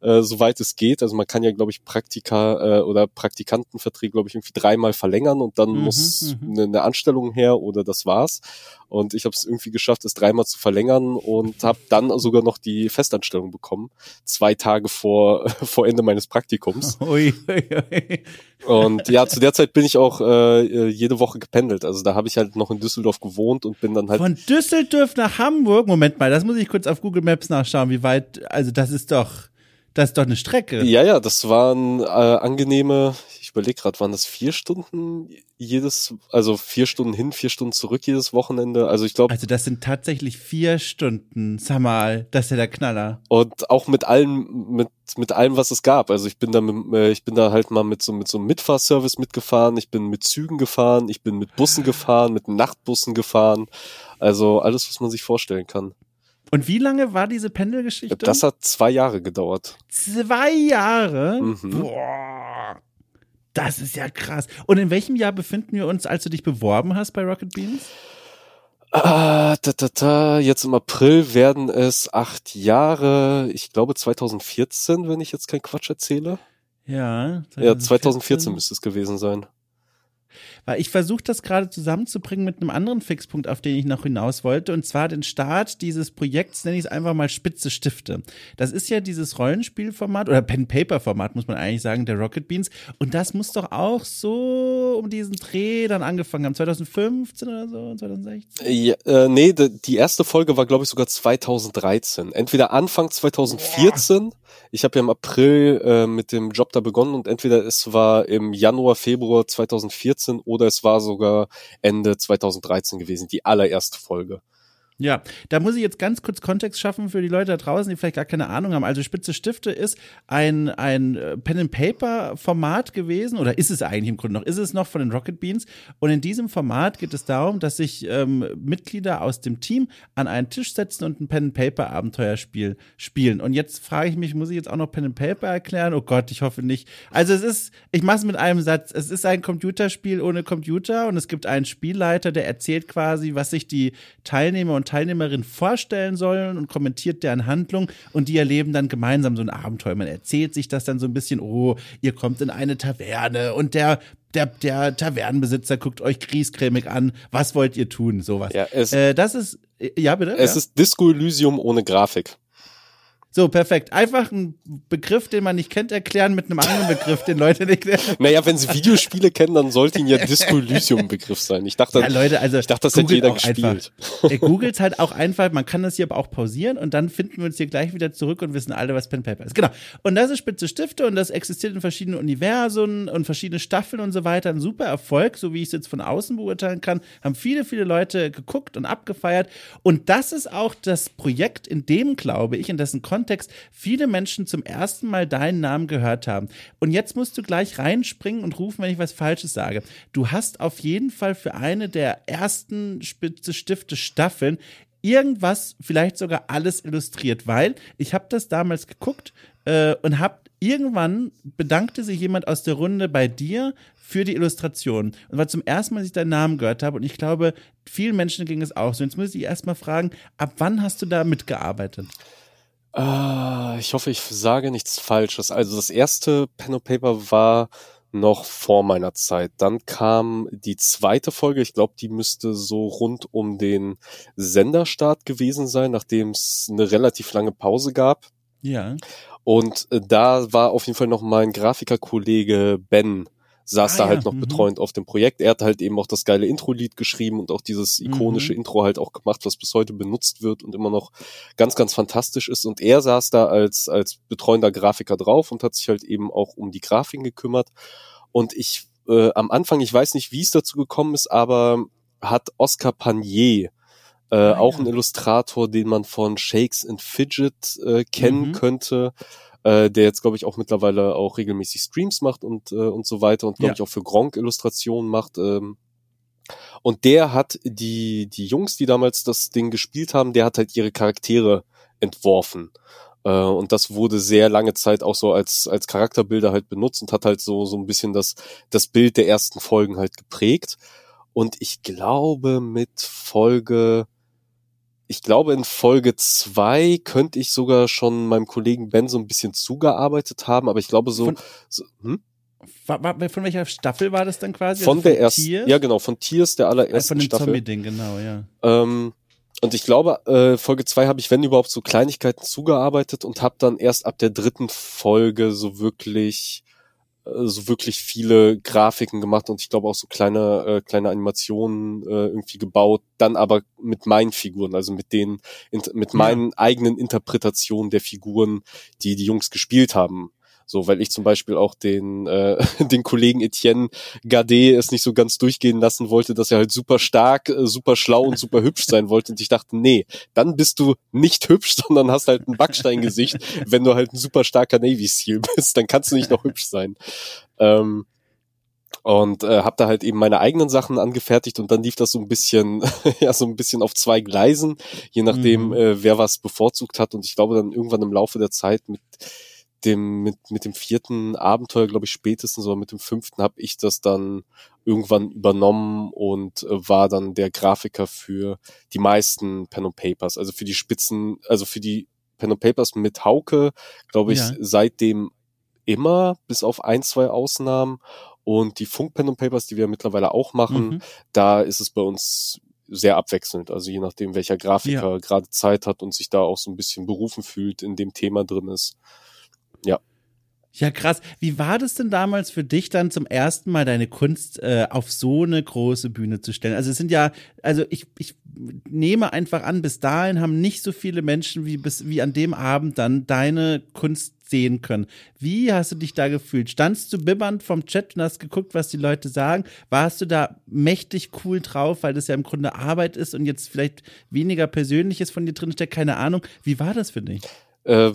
S2: äh, soweit es geht. Also man kann ja, glaube ich, Praktika äh, oder Praktikantenverträge, glaube ich, irgendwie dreimal verlängern und dann mhm, muss mhm. eine, eine Anstellung her oder das war's. Und ich habe es irgendwie geschafft, es dreimal zu verlängern und habe dann sogar noch die Festanstellung bekommen, zwei Tage vor [LAUGHS] vor Ende meines Praktikums. [LAUGHS] Ui, ui, ui. Und ja, zu der Zeit bin ich auch äh, jede Woche gependelt. Also da habe ich halt noch in Düsseldorf gewohnt und bin dann halt
S1: von Düsseldorf nach Hamburg. Moment mal, das muss ich kurz auf Google Maps nachschauen, wie weit. Also das ist doch das ist doch eine Strecke.
S2: Ja, ja, das waren äh, angenehme, ich überlege gerade, waren das vier Stunden jedes, also vier Stunden hin, vier Stunden zurück jedes Wochenende. Also ich glaube.
S1: Also das sind tatsächlich vier Stunden. Sag mal, das ist ja der Knaller.
S2: Und auch mit allem, mit, mit allem, was es gab. Also ich bin da mit, äh, ich bin da halt mal mit so, mit so einem Mitfahrservice mitgefahren. Ich bin mit Zügen gefahren. Ich bin mit Bussen gefahren, mit Nachtbussen gefahren. Also alles, was man sich vorstellen kann.
S1: Und wie lange war diese Pendelgeschichte?
S2: Das hat zwei Jahre gedauert.
S1: Zwei Jahre? Mhm. Boah. Das ist ja krass. Und in welchem Jahr befinden wir uns, als du dich beworben hast bei Rocket Beans?
S2: Ah, ta, ta, ta. Jetzt im April werden es acht Jahre. Ich glaube 2014, wenn ich jetzt keinen Quatsch erzähle.
S1: Ja.
S2: 2014. Ja, 2014 müsste es gewesen sein.
S1: Weil ich versuche das gerade zusammenzubringen mit einem anderen Fixpunkt, auf den ich noch hinaus wollte, und zwar den Start dieses Projekts, nenne ich es einfach mal Spitze Stifte. Das ist ja dieses Rollenspielformat oder Pen-Paper-Format, muss man eigentlich sagen, der Rocket Beans. Und das muss doch auch so um diesen Dreh dann angefangen haben, 2015 oder so, 2016? Ja,
S2: äh, nee, die erste Folge war, glaube ich, sogar 2013. Entweder Anfang 2014. Boah ich habe ja im April äh, mit dem Job da begonnen und entweder es war im Januar, Februar 2014 oder es war sogar Ende 2013 gewesen, die allererste Folge.
S1: Ja, da muss ich jetzt ganz kurz Kontext schaffen für die Leute da draußen, die vielleicht gar keine Ahnung haben. Also Spitze Stifte ist ein, ein äh, Pen-and-Paper-Format gewesen, oder ist es eigentlich im Grunde noch, ist es noch von den Rocket Beans. Und in diesem Format geht es darum, dass sich ähm, Mitglieder aus dem Team an einen Tisch setzen und ein Pen-and-Paper-Abenteuerspiel spielen. Und jetzt frage ich mich, muss ich jetzt auch noch Pen-and-Paper erklären? Oh Gott, ich hoffe nicht. Also es ist, ich mache es mit einem Satz, es ist ein Computerspiel ohne Computer und es gibt einen Spielleiter, der erzählt quasi, was sich die Teilnehmer und Teilnehmerin vorstellen sollen und kommentiert deren Handlung und die erleben dann gemeinsam so ein Abenteuer. Man erzählt sich das dann so ein bisschen, oh, ihr kommt in eine Taverne und der der, der Tavernenbesitzer guckt euch griescremig an, was wollt ihr tun, sowas. Ja, es, äh, das ist, ja bitte?
S2: Es
S1: ja?
S2: ist Disco Elysium ohne Grafik.
S1: So, perfekt. Einfach einen Begriff, den man nicht kennt, erklären mit einem anderen Begriff, den Leute nicht kennen.
S2: Naja, wenn sie Videospiele kennen, dann sollte ihnen ja Disco Elysium Begriff sein. Ich dachte,
S1: ja, Leute, also
S2: ich dachte, das hat jeder gespielt.
S1: Einfach. Googelt halt auch einfach, man kann das hier aber auch pausieren und dann finden wir uns hier gleich wieder zurück und wissen alle, was Pen Paper ist. Genau. Und das ist Spitze Stifte und das existiert in verschiedenen Universen und verschiedene Staffeln und so weiter. Ein super Erfolg, so wie ich es jetzt von außen beurteilen kann. Haben viele, viele Leute geguckt und abgefeiert. Und das ist auch das Projekt, in dem, glaube ich, in dessen Kontext viele Menschen zum ersten Mal deinen Namen gehört haben. Und jetzt musst du gleich reinspringen und rufen, wenn ich was Falsches sage. Du hast auf jeden Fall für eine der ersten Spitze Stifte Staffeln irgendwas, vielleicht sogar alles illustriert, weil ich habe das damals geguckt äh, und habe irgendwann bedankte sich jemand aus der Runde bei dir für die Illustration. Und war zum ersten Mal, dass ich deinen Namen gehört habe. Und ich glaube, vielen Menschen ging es auch so. Jetzt muss ich erstmal fragen, ab wann hast du da mitgearbeitet?
S2: Äh, ich hoffe, ich sage nichts Falsches. Also das erste Pen and Paper war noch vor meiner Zeit. Dann kam die zweite Folge. Ich glaube, die müsste so rund um den Senderstart gewesen sein, nachdem es eine relativ lange Pause gab.
S1: Ja.
S2: Und äh, da war auf jeden Fall noch mein Grafikerkollege Ben saß
S1: Ah,
S2: da
S1: ja,
S2: halt noch
S1: mhm.
S2: betreuend auf dem Projekt. Er hat halt eben auch das geile Intro-Lied geschrieben und auch dieses ikonische
S1: Mhm.
S2: Intro halt auch gemacht, was bis heute benutzt wird und immer noch ganz, ganz fantastisch ist. Und er saß da als, als betreuender Grafiker drauf und hat sich halt eben auch um die Grafiken gekümmert. Und ich, äh, am Anfang, ich weiß nicht, wie es dazu gekommen ist, aber hat Oscar Panier, äh,
S1: Ah,
S2: auch
S1: ja.
S2: ein Illustrator, den man von Shakes and Fidget äh, kennen
S1: Mhm.
S2: könnte, äh, der jetzt, glaube ich, auch mittlerweile auch regelmäßig Streams macht und, äh, und so weiter und, glaube
S1: Ja.
S2: ich, auch für Gronk Illustrationen macht. Ähm. Und der hat die, die Jungs, die damals das Ding gespielt haben, der hat halt ihre Charaktere entworfen. Äh, und das wurde sehr lange Zeit auch so als, als Charakterbilder halt benutzt und hat halt so, so ein bisschen das, das Bild der ersten Folgen halt geprägt. Und ich glaube, mit Folge, ich glaube, in Folge zwei könnte ich sogar schon meinem Kollegen Ben so ein bisschen zugearbeitet haben, aber ich glaube so,
S1: Von-
S2: so hm?
S1: Von welcher Staffel war das dann quasi?
S2: von
S1: Also
S2: der ersten, ja genau, von Tiers, der
S1: Ah,
S2: allerersten
S1: Von dem
S2: Staffel.
S1: Zombie-Ding, genau, ja.
S2: Ähm, und ich glaube, äh, Folge zwei habe ich, wenn überhaupt, so Kleinigkeiten zugearbeitet und habe dann erst ab der dritten Folge so wirklich so wirklich viele Grafiken gemacht und ich glaube auch so kleine äh, kleine Animationen äh, irgendwie gebaut, dann aber mit meinen Figuren, also mit den mit
S1: Ja.
S2: meinen eigenen Interpretationen der Figuren, die die Jungs gespielt haben. So, weil ich zum Beispiel auch den, äh, [LAUGHS] den Kollegen Etienne Gade es nicht so ganz durchgehen lassen wollte, dass er halt super stark, äh, super schlau und super hübsch sein [LAUGHS] wollte. Und ich dachte, nee, dann bist du nicht hübsch, [LAUGHS] sondern hast halt ein Backsteingesicht, wenn du halt ein super starker Navy Seal bist. Dann kannst du nicht noch hübsch sein. Ähm, und äh, habe da halt eben meine eigenen Sachen angefertigt und dann lief das so ein bisschen ja so ein bisschen auf zwei Gleisen, je nachdem
S1: Mhm.
S2: äh, wer was bevorzugt hat und ich glaube dann irgendwann im Laufe der Zeit mit dem mit mit dem vierten Abenteuer glaube ich spätestens oder mit dem fünften habe ich das dann irgendwann übernommen und äh, war dann der Grafiker für die meisten Pen and Papers also für die Spitzen also für die Pen and Papers mit Hauke glaube ich
S1: Ja.
S2: seitdem immer bis auf ein zwei Ausnahmen und die Funk Pen and Papers, die wir mittlerweile auch machen,
S1: Mhm.
S2: da ist es bei uns sehr abwechselnd. Also je nachdem, welcher Grafiker gerade Zeit hat und sich da auch so ein bisschen berufen fühlt, in dem Thema drin ist.
S1: Ja, krass. Wie war das denn damals für dich dann zum ersten Mal deine Kunst äh, auf so eine große Bühne zu stellen? Also es sind ja, also ich, ich nehme einfach an, bis dahin haben nicht so viele Menschen wie bis wie an dem Abend dann deine Kunst sehen können. Wie hast du dich da gefühlt? Standst du bibbernd vom Chat und hast geguckt, was die Leute sagen? Warst du da mächtig cool drauf, weil das ja im Grunde Arbeit ist und jetzt vielleicht weniger Persönliches von dir drin steckt? Keine Ahnung. Wie war das für dich?
S2: Äh,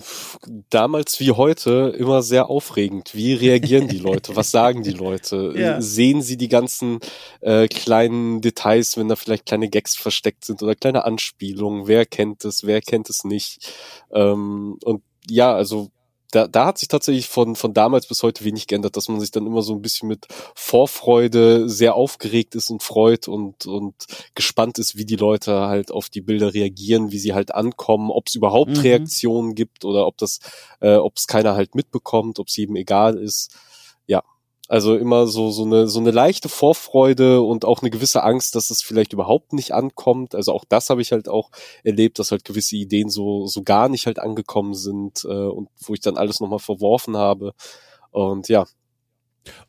S2: damals wie heute immer sehr aufregend. Wie reagieren die Leute? Was sagen die Leute? [LAUGHS]
S1: Ja.
S2: Sehen sie die ganzen äh, kleinen Details, wenn da vielleicht kleine Gags versteckt sind oder kleine Anspielungen? Wer kennt es? Wer kennt es nicht? Ähm, und ja, also da, da hat sich tatsächlich von, von damals bis heute wenig geändert, dass man sich dann immer so ein bisschen mit Vorfreude sehr aufgeregt ist und freut und, und gespannt ist, wie die Leute halt auf die Bilder reagieren, wie sie halt ankommen, ob es überhaupt
S1: Mhm.
S2: Reaktionen gibt oder ob das, äh, ob es keiner halt mitbekommt, ob es jedem egal ist. Ja. Also immer so, so eine, so eine leichte Vorfreude und auch eine gewisse Angst, dass es vielleicht überhaupt nicht ankommt. Also auch das habe ich halt auch erlebt, dass halt gewisse Ideen so, so gar nicht halt angekommen sind, äh, und wo ich dann alles nochmal verworfen habe. Und ja,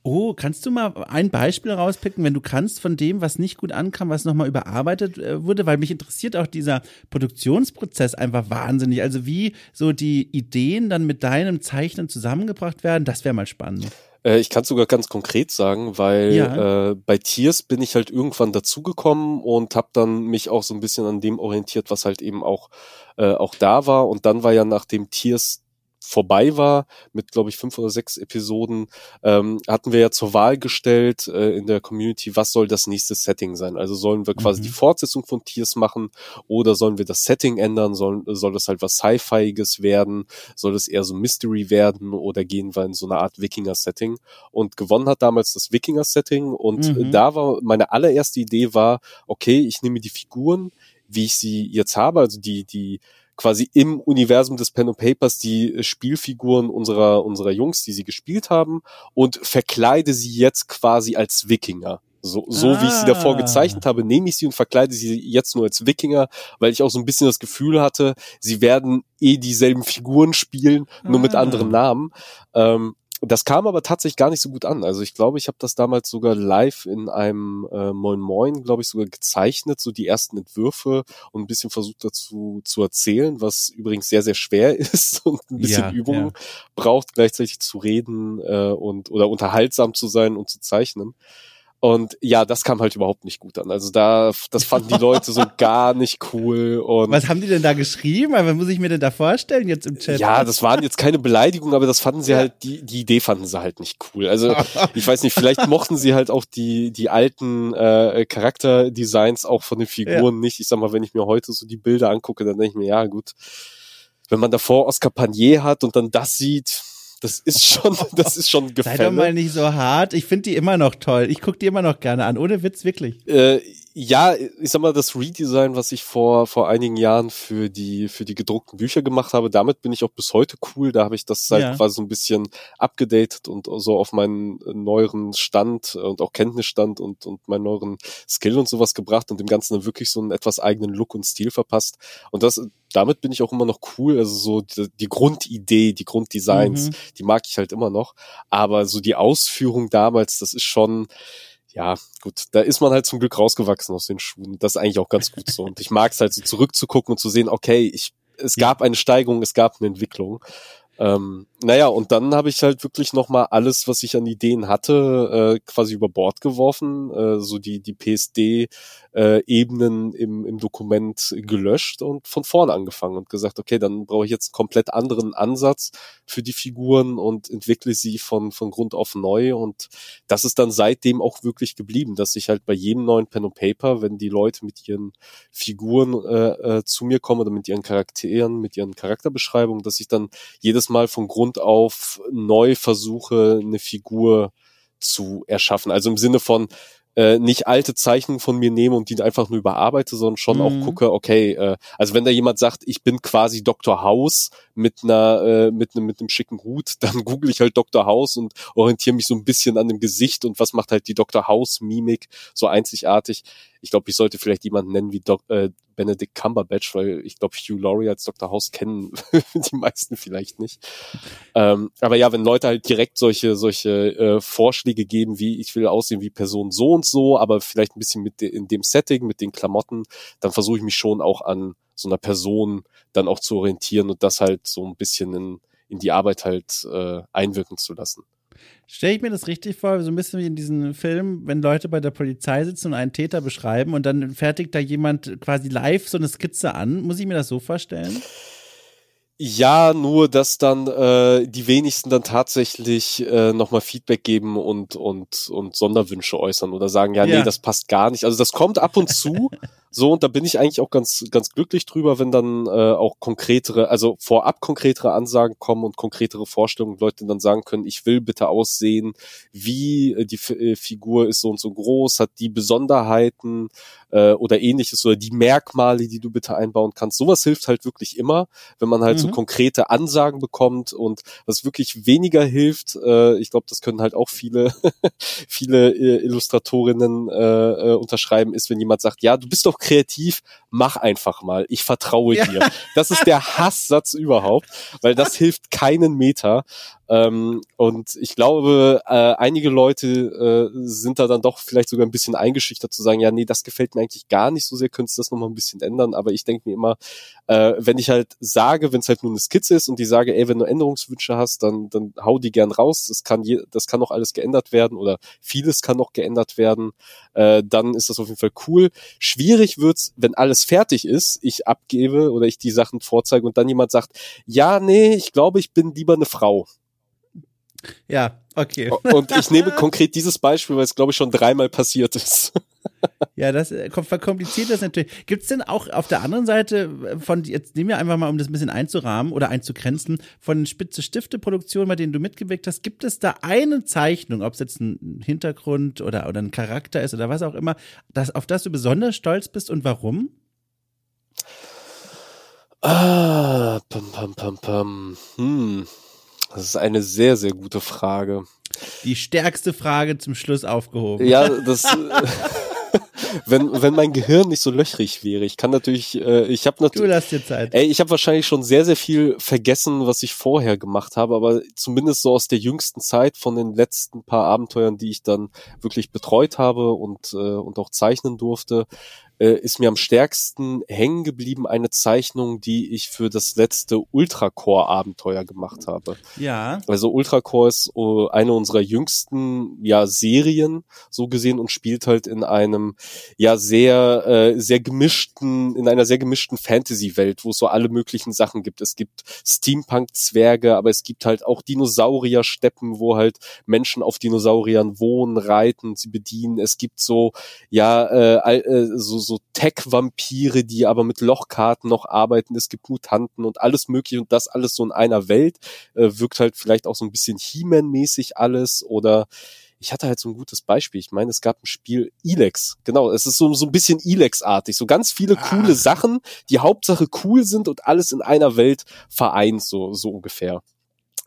S1: Oh, kannst du mal ein Beispiel rauspicken, wenn du kannst, von dem, was nicht gut ankam, was nochmal überarbeitet äh, wurde? Weil mich interessiert auch dieser Produktionsprozess einfach wahnsinnig. Also wie so die Ideen dann mit deinem Zeichnen zusammengebracht werden, das wäre mal spannend.
S2: Äh, ich kann es sogar ganz konkret sagen, weil
S1: Ja.
S2: äh, bei Tiers bin ich halt irgendwann dazugekommen und habe dann mich auch so ein bisschen an dem orientiert, was halt eben auch äh, auch da war. Und dann war ja nachdem Tiers vorbei war, mit glaube ich fünf oder sechs Episoden, ähm, hatten wir ja zur Wahl gestellt äh, in der Community, was soll das nächste Setting sein? Also sollen wir quasi
S1: Mhm.
S2: die Fortsetzung von Tiers machen oder sollen wir das Setting ändern? Soll, soll das halt was Sci-Fiiges werden? Soll es eher so Mystery werden oder gehen wir in so eine Art Wikinger-Setting? Und gewonnen hat damals das Wikinger-Setting und
S1: Mhm.
S2: da war meine allererste Idee war, okay, ich nehme die Figuren, wie ich sie jetzt habe, also die, die quasi im Universum des Pen and Papers die Spielfiguren unserer, unserer Jungs, die sie gespielt haben und verkleide sie jetzt quasi als Wikinger. So, so ah. wie ich sie davor ah. gezeichnet habe, nehme ich sie und verkleide sie jetzt nur als Wikinger, weil ich auch so ein bisschen das Gefühl hatte, sie werden eh dieselben Figuren spielen, nur ah. mit anderen Namen. Ähm, das kam aber tatsächlich gar nicht so gut an. Also ich glaube, ich habe das damals sogar live in einem äh, Moin Moin, glaube ich, sogar gezeichnet, so die ersten Entwürfe und ein bisschen versucht dazu zu erzählen, was übrigens sehr, sehr schwer [LAUGHS] ist und ein bisschen ja, Übung ja. braucht, gleichzeitig zu reden äh, und oder unterhaltsam zu sein und zu zeichnen. Und ja, das kam halt überhaupt nicht gut an. Also da, das fanden die Leute so [LAUGHS] gar nicht cool. Und
S1: Was haben die denn da geschrieben? Was muss ich mir denn da vorstellen jetzt im Chat?
S2: Ja, das waren jetzt keine Beleidigungen, aber das fanden sie halt, die, die Idee fanden sie halt nicht cool. Also [LAUGHS] ich weiß nicht, vielleicht mochten sie halt auch die, die alten äh, Charakterdesigns auch von den Figuren ja. nicht. Ich sag mal, wenn ich mir heute so die Bilder angucke, dann denke ich mir, ja gut, wenn man davor Oscar Panier hat und dann das sieht, das ist schon, das ist schon
S1: Gefälle. Sei doch mal nicht so hart. Ich finde die immer noch toll. Ich gucke die immer noch gerne an. Ohne Witz, wirklich.
S2: Äh, ja, ich sag mal, das Redesign, was ich vor, vor einigen Jahren für die, für die gedruckten Bücher gemacht habe, damit bin ich auch bis heute cool. Da habe ich das halt ja. quasi so ein bisschen abgedatet und so auf meinen neueren Stand und auch Kenntnisstand und, und meinen neueren Skill und sowas gebracht und dem Ganzen dann wirklich so einen etwas eigenen Look und Stil verpasst. Und das, damit bin ich auch immer noch cool. Also so die, die Grundidee, die Grunddesigns, mhm. die mag ich halt immer noch. Aber so die Ausführung damals, das ist schon, ja, gut, da ist man halt zum Glück rausgewachsen aus den Schuhen. Das ist eigentlich auch ganz gut so. Und ich mag es halt so zurückzugucken und zu sehen, okay, ich, es gab eine Steigerung, es gab eine Entwicklung. Ähm, naja, und dann habe ich halt wirklich nochmal alles, was ich an Ideen hatte, äh, quasi über Bord geworfen, äh, so die, die PSD-Ebenen äh, im, im Dokument gelöscht und von vorne angefangen und gesagt, okay, dann brauche ich jetzt einen komplett anderen Ansatz für die Figuren und entwickle sie von, von Grund auf neu. Und das ist dann seitdem auch wirklich geblieben, dass ich halt bei jedem neuen Pen und Paper, wenn die Leute mit ihren Figuren äh, äh, zu mir kommen oder mit ihren Charakteren, mit ihren Charakterbeschreibungen, dass ich dann jedes Mal von Grund auf neu versuche, eine Figur zu erschaffen. Also im Sinne von, äh, nicht alte Zeichnungen von mir nehme und die einfach nur überarbeite, sondern schon mhm. auch gucke, okay, äh, also wenn da jemand sagt, ich bin quasi Dr. House mit einer äh, mit einem mit einem schicken Hut, [LAUGHS] dann google ich halt Dr. House und orientiere mich so ein bisschen an dem Gesicht und was macht halt die Dr. House Mimik so einzigartig. Ich glaube, ich sollte vielleicht jemanden nennen wie Doc, äh, Benedict Cumberbatch, weil ich glaube, Hugh Laurie als Dr. House kennen [LAUGHS] die meisten vielleicht nicht. Ähm, aber ja, wenn Leute halt direkt solche solche äh, Vorschläge geben, wie ich will aussehen wie Person so und so, aber vielleicht ein bisschen mit de in dem Setting, mit den Klamotten, dann versuche ich mich schon auch an so einer Person dann auch zu orientieren und das halt so ein bisschen in, in die Arbeit halt äh, einwirken zu lassen.
S1: Stelle ich mir das richtig vor, so ein bisschen wie in diesem Film, wenn Leute bei der Polizei sitzen und einen Täter beschreiben und dann fertigt da jemand quasi live so eine Skizze an. Muss ich mir das so vorstellen?
S2: Ja, nur dass dann äh, die wenigsten dann tatsächlich äh, nochmal Feedback geben und, und, und Sonderwünsche äußern oder sagen, ja, ja, nee, das passt gar nicht. Also das kommt ab und zu, [LAUGHS] so, und da bin ich eigentlich auch ganz, ganz glücklich drüber, wenn dann äh, auch konkretere, also vorab konkretere Ansagen kommen und konkretere Vorstellungen, Leute dann sagen können, ich will bitte aussehen, wie äh, die F äh, Figur ist so und so groß, hat die Besonderheiten äh, oder ähnliches oder die Merkmale, die du bitte einbauen kannst. Sowas hilft halt wirklich immer, wenn man halt mhm. So konkrete Ansagen bekommt und was wirklich weniger hilft, äh, ich glaube, das können halt auch viele, [LAUGHS] viele äh, Illustratorinnen äh, äh, unterschreiben, ist, wenn jemand sagt, ja, du bist doch kreativ, mach einfach mal. Ich vertraue ja. dir. Das ist der Hasssatz überhaupt, weil das hilft keinen Meter. Ähm, und ich glaube, äh, einige Leute äh, sind da dann doch vielleicht sogar ein bisschen eingeschüchtert zu sagen, ja, nee, das gefällt mir eigentlich gar nicht so sehr, könntest du das nochmal ein bisschen ändern. Aber ich denke mir immer, äh, wenn ich halt sage, wenn es halt nur eine Skizze ist und die sage, ey, wenn du Änderungswünsche hast, dann, dann hau die gern raus. Das kann je, das kann noch alles geändert werden oder vieles kann noch geändert werden. Äh, dann ist das auf jeden Fall cool. Schwierig wird's, wenn alles fertig ist, ich abgebe oder ich die Sachen vorzeige und dann jemand sagt, ja, nee, ich glaube, ich bin lieber eine Frau.
S1: Ja, okay.
S2: Und ich nehme [LAUGHS] konkret dieses Beispiel, weil es, glaube ich, schon dreimal passiert ist.
S1: Ja, das äh, verkompliziert das natürlich. Gibt es denn auch auf der anderen Seite äh, von, jetzt nehmen wir einfach mal, um das ein bisschen einzurahmen oder einzugrenzen, von Spitze Stifte Produktionen, bei denen du mitgewirkt hast, gibt es da eine Zeichnung, ob es jetzt ein Hintergrund oder, oder ein Charakter ist oder was auch immer, das, auf das du besonders stolz bist und warum?
S2: Ah, pam, pam, pam, pam. Hm. Das ist eine sehr, sehr gute Frage.
S1: Die stärkste Frage zum Schluss aufgehoben.
S2: Ja, [LAUGHS] das. Wenn, wenn mein Gehirn nicht so löchrig wäre. Ich kann natürlich, äh, ich habe natürlich.
S1: Du lass dir Zeit.
S2: Ey, ich habe wahrscheinlich schon sehr, sehr viel vergessen, was ich vorher gemacht habe, aber zumindest so aus der jüngsten Zeit von den letzten paar Abenteuern, die ich dann wirklich betreut habe und, äh, und auch zeichnen durfte, äh, ist mir am stärksten hängen geblieben eine Zeichnung, die ich für das letzte Ultracore-Abenteuer gemacht habe.
S1: Ja.
S2: Also Ultracore ist uh, eine unserer jüngsten ja Serien so gesehen und spielt halt in einem ja sehr äh, sehr gemischten in einer sehr gemischten Fantasy-Welt, wo es so alle möglichen Sachen gibt. Es gibt Steampunk-Zwerge, aber es gibt halt auch Dinosaurier-Steppen, wo halt Menschen auf Dinosauriern wohnen, reiten, sie bedienen. Es gibt so ja äh, äh so so Tech-Vampire, die aber mit Lochkarten noch arbeiten. Es gibt Mutanten und alles mögliche und das alles so in einer Welt. Äh, wirkt halt vielleicht auch so ein bisschen He-Man-mäßig alles oder ich hatte halt so ein gutes Beispiel. Ich meine, es gab ein Spiel Elex. Genau, es ist so, so ein bisschen Elex-artig. So ganz viele coole ah. Sachen, die Hauptsache cool sind und alles in einer Welt vereint, so, so ungefähr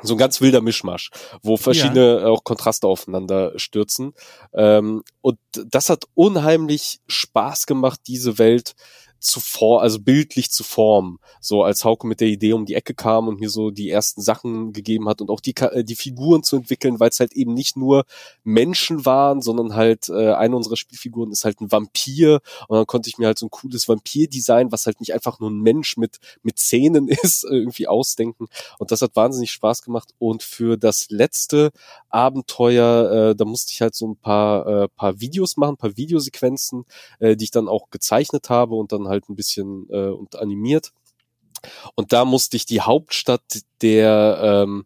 S2: so ein ganz wilder Mischmasch, wo verschiedene ja. auch Kontraste aufeinander stürzen. Ähm, und das hat unheimlich Spaß gemacht, diese Welt zu form, also bildlich zu formen. So als Hauke mit der Idee um die Ecke kam und mir so die ersten Sachen gegeben hat und auch die, äh, die Figuren zu entwickeln, weil es halt eben nicht nur Menschen waren, sondern halt äh, eine unserer Spielfiguren ist halt ein Vampir und dann konnte ich mir halt so ein cooles Vampir-Design, was halt nicht einfach nur ein Mensch mit, mit Zähnen [LAUGHS] ist, irgendwie ausdenken. Und das hat wahnsinnig Spaß gemacht. Und für das letzte Abenteuer, äh, da musste ich halt so ein paar, äh, paar Videos machen, paar Videosequenzen, äh, die ich dann auch gezeichnet habe und dann halt ein bisschen äh, und animiert. Und da musste ich die Hauptstadt der ähm,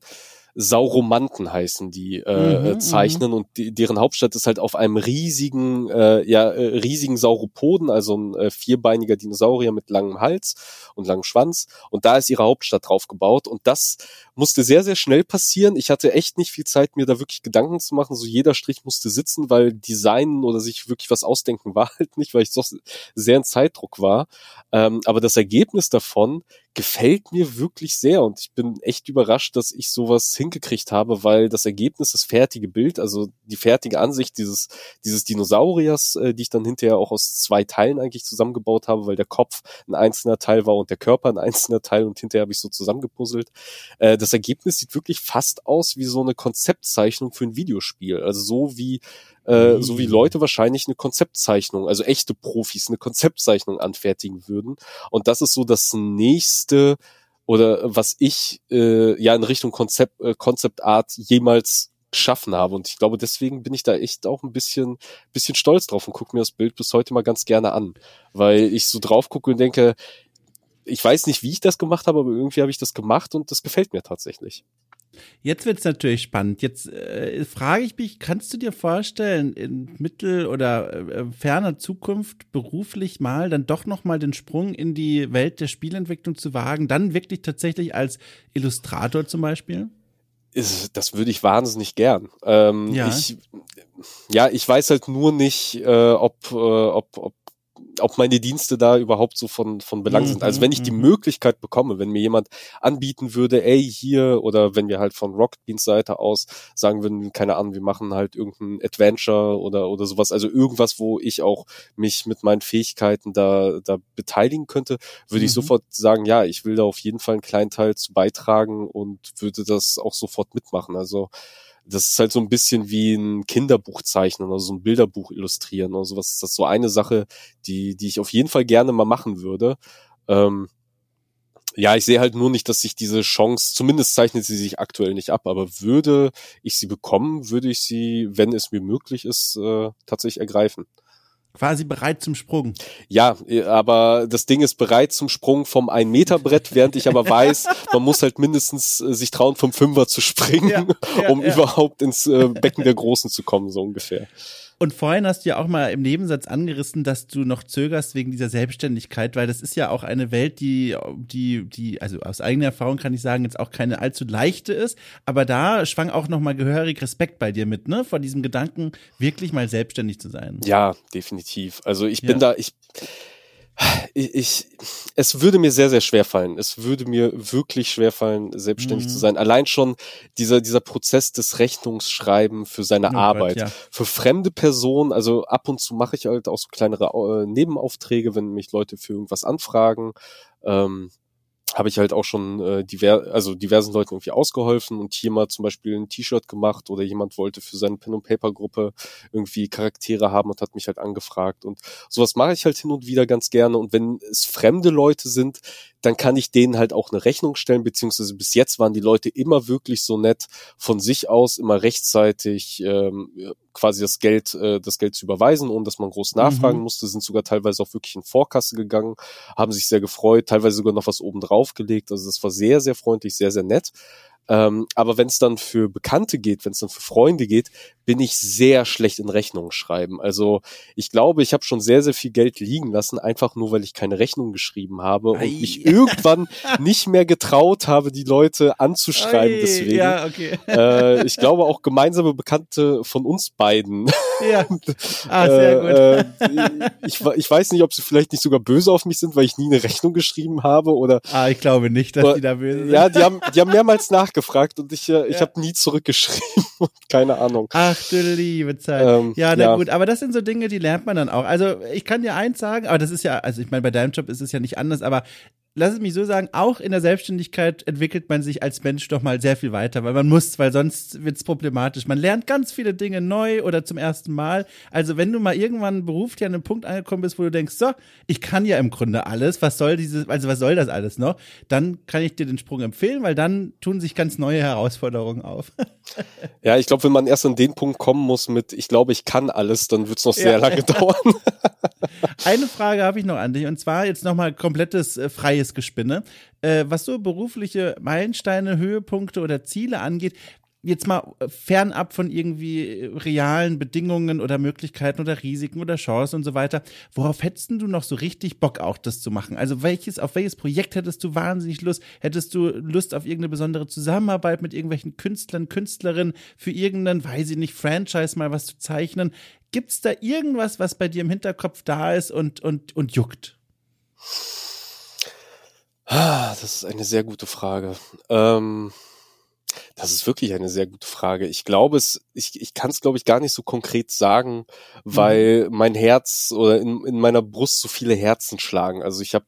S2: Sauromanten heißen die äh, mhm, mhm, zeichnen. Und die, deren Hauptstadt ist halt auf einem riesigen äh, ja äh, riesigen Sauropoden, also ein äh, vierbeiniger Dinosaurier mit langem Hals und langem Schwanz. Und da ist ihre Hauptstadt drauf gebaut. Und das musste sehr sehr schnell passieren. Ich hatte echt nicht viel Zeit mir da wirklich Gedanken zu machen, so jeder Strich musste sitzen, weil Designen oder sich wirklich was ausdenken [LAUGHS] war halt nicht, weil ich doch sehr in Zeitdruck war. Ähm, aber das Ergebnis davon gefällt mir wirklich sehr und ich bin echt überrascht, dass ich sowas hingekriegt habe, weil das Ergebnis, das fertige Bild, also die fertige Ansicht dieses, dieses Dinosauriers, äh, die ich dann hinterher auch aus zwei Teilen eigentlich zusammengebaut habe, weil der Kopf ein einzelner Teil war und der Körper ein [LAUGHS] einzelner Teil und hinterher habe ich so zusammengepuzzelt. Äh, das Ergebnis sieht wirklich fast aus wie so eine Konzeptzeichnung für ein Videospiel. Also so wie äh, so wie Leute wahrscheinlich eine Konzeptzeichnung, also echte Profis eine Konzeptzeichnung anfertigen würden. Und das ist so das nächste oder was ich äh, ja in Richtung Konzept, äh, Concept Art jemals geschaffen habe. Und ich glaube, deswegen bin ich da echt auch ein bisschen, bisschen stolz drauf und gucke mir das Bild bis heute mal ganz gerne an. Weil ich so drauf gucke und denke, ich weiß nicht, wie ich das gemacht habe, aber irgendwie habe ich das gemacht und das gefällt mir tatsächlich.
S1: Jetzt wird es natürlich spannend. Jetzt äh, frage ich mich, kannst du dir vorstellen, in mittel- oder äh, ferner Zukunft beruflich mal dann doch nochmal den Sprung in die Welt der Spielentwicklung zu wagen, dann wirklich tatsächlich als Illustrator zum Beispiel?
S2: das würde ich wahnsinnig gern. Ähm, ja. Ich, ja, ich weiß halt nur nicht, äh, ob, äh, ob, ob ob meine Dienste da überhaupt so von, von Belang sind. Also wenn ich die mhm, mhm. Möglichkeit bekomme, wenn mir jemand anbieten würde, ey, hier, oder wenn wir halt von Rocketbeans Seite aus sagen würden, keine Ahnung, wir machen halt irgendein Adventure oder, oder sowas, also irgendwas, wo ich auch mich mit meinen Fähigkeiten da, da beteiligen könnte, würde mhm. ich sofort sagen, ja, ich will da auf jeden Fall einen kleinen Teil zu beitragen und würde das auch sofort mitmachen. Also, das ist halt so ein bisschen wie ein Kinderbuch zeichnen oder so ein Bilderbuch illustrieren oder sowas. Das ist so eine Sache, die, die ich auf jeden Fall gerne mal machen würde. Ähm, ja, ich sehe halt nur nicht, dass sich diese Chance, zumindest zeichnet sie sich aktuell nicht ab, aber würde ich sie bekommen, würde ich sie, wenn es mir möglich ist, äh, tatsächlich ergreifen.
S1: Quasi bereit zum Sprung.
S2: Ja, aber das Ding ist bereit zum Sprung vom ein Meter Brett, während ich aber weiß, man muss halt mindestens äh, sich trauen, vom Fünfer zu springen, ja, [LAUGHS] ja, um ja. überhaupt ins äh, Becken der Großen zu kommen, so ungefähr.
S1: Und vorhin hast du ja auch mal im Nebensatz angerissen, dass du noch zögerst wegen dieser Selbstständigkeit, weil das ist ja auch eine Welt, die, die, die, also aus eigener Erfahrung kann ich sagen, jetzt auch keine allzu leichte ist. Aber da schwang auch noch mal gehörig Respekt bei dir mit, ne? Vor diesem Gedanken, wirklich mal selbstständig zu sein.
S2: Ja, definitiv. Also ich bin ja. da, ich, Ich, ich, es würde mir sehr, sehr schwer fallen. Es würde mir wirklich schwer fallen, selbstständig mhm. zu sein. Allein schon dieser, dieser Prozess des Rechnungsschreiben für seine oh Arbeit. Gott, ja. Für fremde Personen, also ab und zu mache ich halt auch so kleinere äh, Nebenaufträge, wenn mich Leute für irgendwas anfragen. Ähm, habe ich halt auch schon äh, diver also diversen Leuten irgendwie ausgeholfen und hier mal zum Beispiel ein T-Shirt gemacht oder jemand wollte für seine Pen and Paper Gruppe irgendwie Charaktere haben und hat mich halt angefragt. Und sowas mache ich halt hin und wieder ganz gerne. Und wenn es fremde Leute sind, dann kann ich denen halt auch eine Rechnung stellen, beziehungsweise bis jetzt waren die Leute immer wirklich so nett, von sich aus immer rechtzeitig ähm, quasi das Geld, äh, das Geld zu überweisen, ohne dass man groß nachfragen mhm. musste, sind sogar teilweise auch wirklich in Vorkasse gegangen, haben sich sehr gefreut, teilweise sogar noch was oben drauf gelegt. Also das war sehr, sehr freundlich, sehr, sehr nett. Ähm, aber wenn es dann für Bekannte geht, wenn es dann für Freunde geht, bin ich sehr schlecht in Rechnungen schreiben. Also ich glaube, ich habe schon sehr, sehr viel Geld liegen lassen, einfach nur, weil ich keine Rechnung geschrieben habe Ei. und mich irgendwann [LAUGHS] nicht mehr getraut habe, die Leute anzuschreiben. Ei, deswegen. Ja, okay. äh, ich glaube auch gemeinsame Bekannte von uns beiden. Ja. [LAUGHS] Ah, sehr gut. Äh, ich, ich weiß nicht, ob sie vielleicht nicht sogar böse auf mich sind, weil ich nie eine Rechnung geschrieben habe oder.
S1: Ah, ich glaube nicht, dass oder, die da böse sind.
S2: Ja, die haben, die haben mehrmals [LAUGHS] nachgefragt und ich, äh, ich ja. habe nie zurückgeschrieben. [LAUGHS] Keine Ahnung.
S1: Ach du liebe Zeit. Ähm, ja, na ja. gut, aber das sind so Dinge, die lernt man dann auch. Also ich kann dir eins sagen, aber das ist ja, also ich meine, bei deinem Job ist es ja nicht anders, aber lass es mich so sagen, auch in der Selbstständigkeit entwickelt man sich als Mensch doch mal sehr viel weiter, weil man muss, weil sonst wird es problematisch. Man lernt ganz viele Dinge neu oder zum ersten Mal. Also wenn du mal irgendwann beruflich an einem Punkt angekommen bist, wo du denkst, so, ich kann ja im Grunde alles, was soll dieses, also was soll das alles noch? Dann kann ich dir den Sprung empfehlen, weil dann tun sich ganz neue Herausforderungen auf. [LAUGHS]
S2: ja, ich glaube, wenn man erst an den Punkt kommen muss mit, ich glaube, ich kann alles, dann wird es noch sehr ja. lange [LAUGHS] dauern.
S1: Eine Frage habe ich noch an dich und zwar jetzt nochmal komplettes äh, freies Gespinne. Äh, was so berufliche Meilensteine, Höhepunkte oder Ziele angeht, jetzt mal äh, fernab von irgendwie realen Bedingungen oder Möglichkeiten oder Risiken oder Chancen und so weiter, worauf hättest du noch so richtig Bock auch das zu machen? Also welches, auf welches Projekt hättest du wahnsinnig Lust? Hättest du Lust auf irgendeine besondere Zusammenarbeit mit irgendwelchen Künstlern, Künstlerinnen für irgendeinen, weiß ich nicht, Franchise mal was zu zeichnen? Gibt's da irgendwas, was bei dir im Hinterkopf da ist und, und, und juckt?
S2: Ah, das ist eine sehr gute Frage. Ähm das ist wirklich eine sehr gute Frage. Ich glaube es, ich, ich kann es glaube ich gar nicht so konkret sagen, weil mhm. mein Herz oder in, in meiner Brust so viele Herzen schlagen. Also ich habe,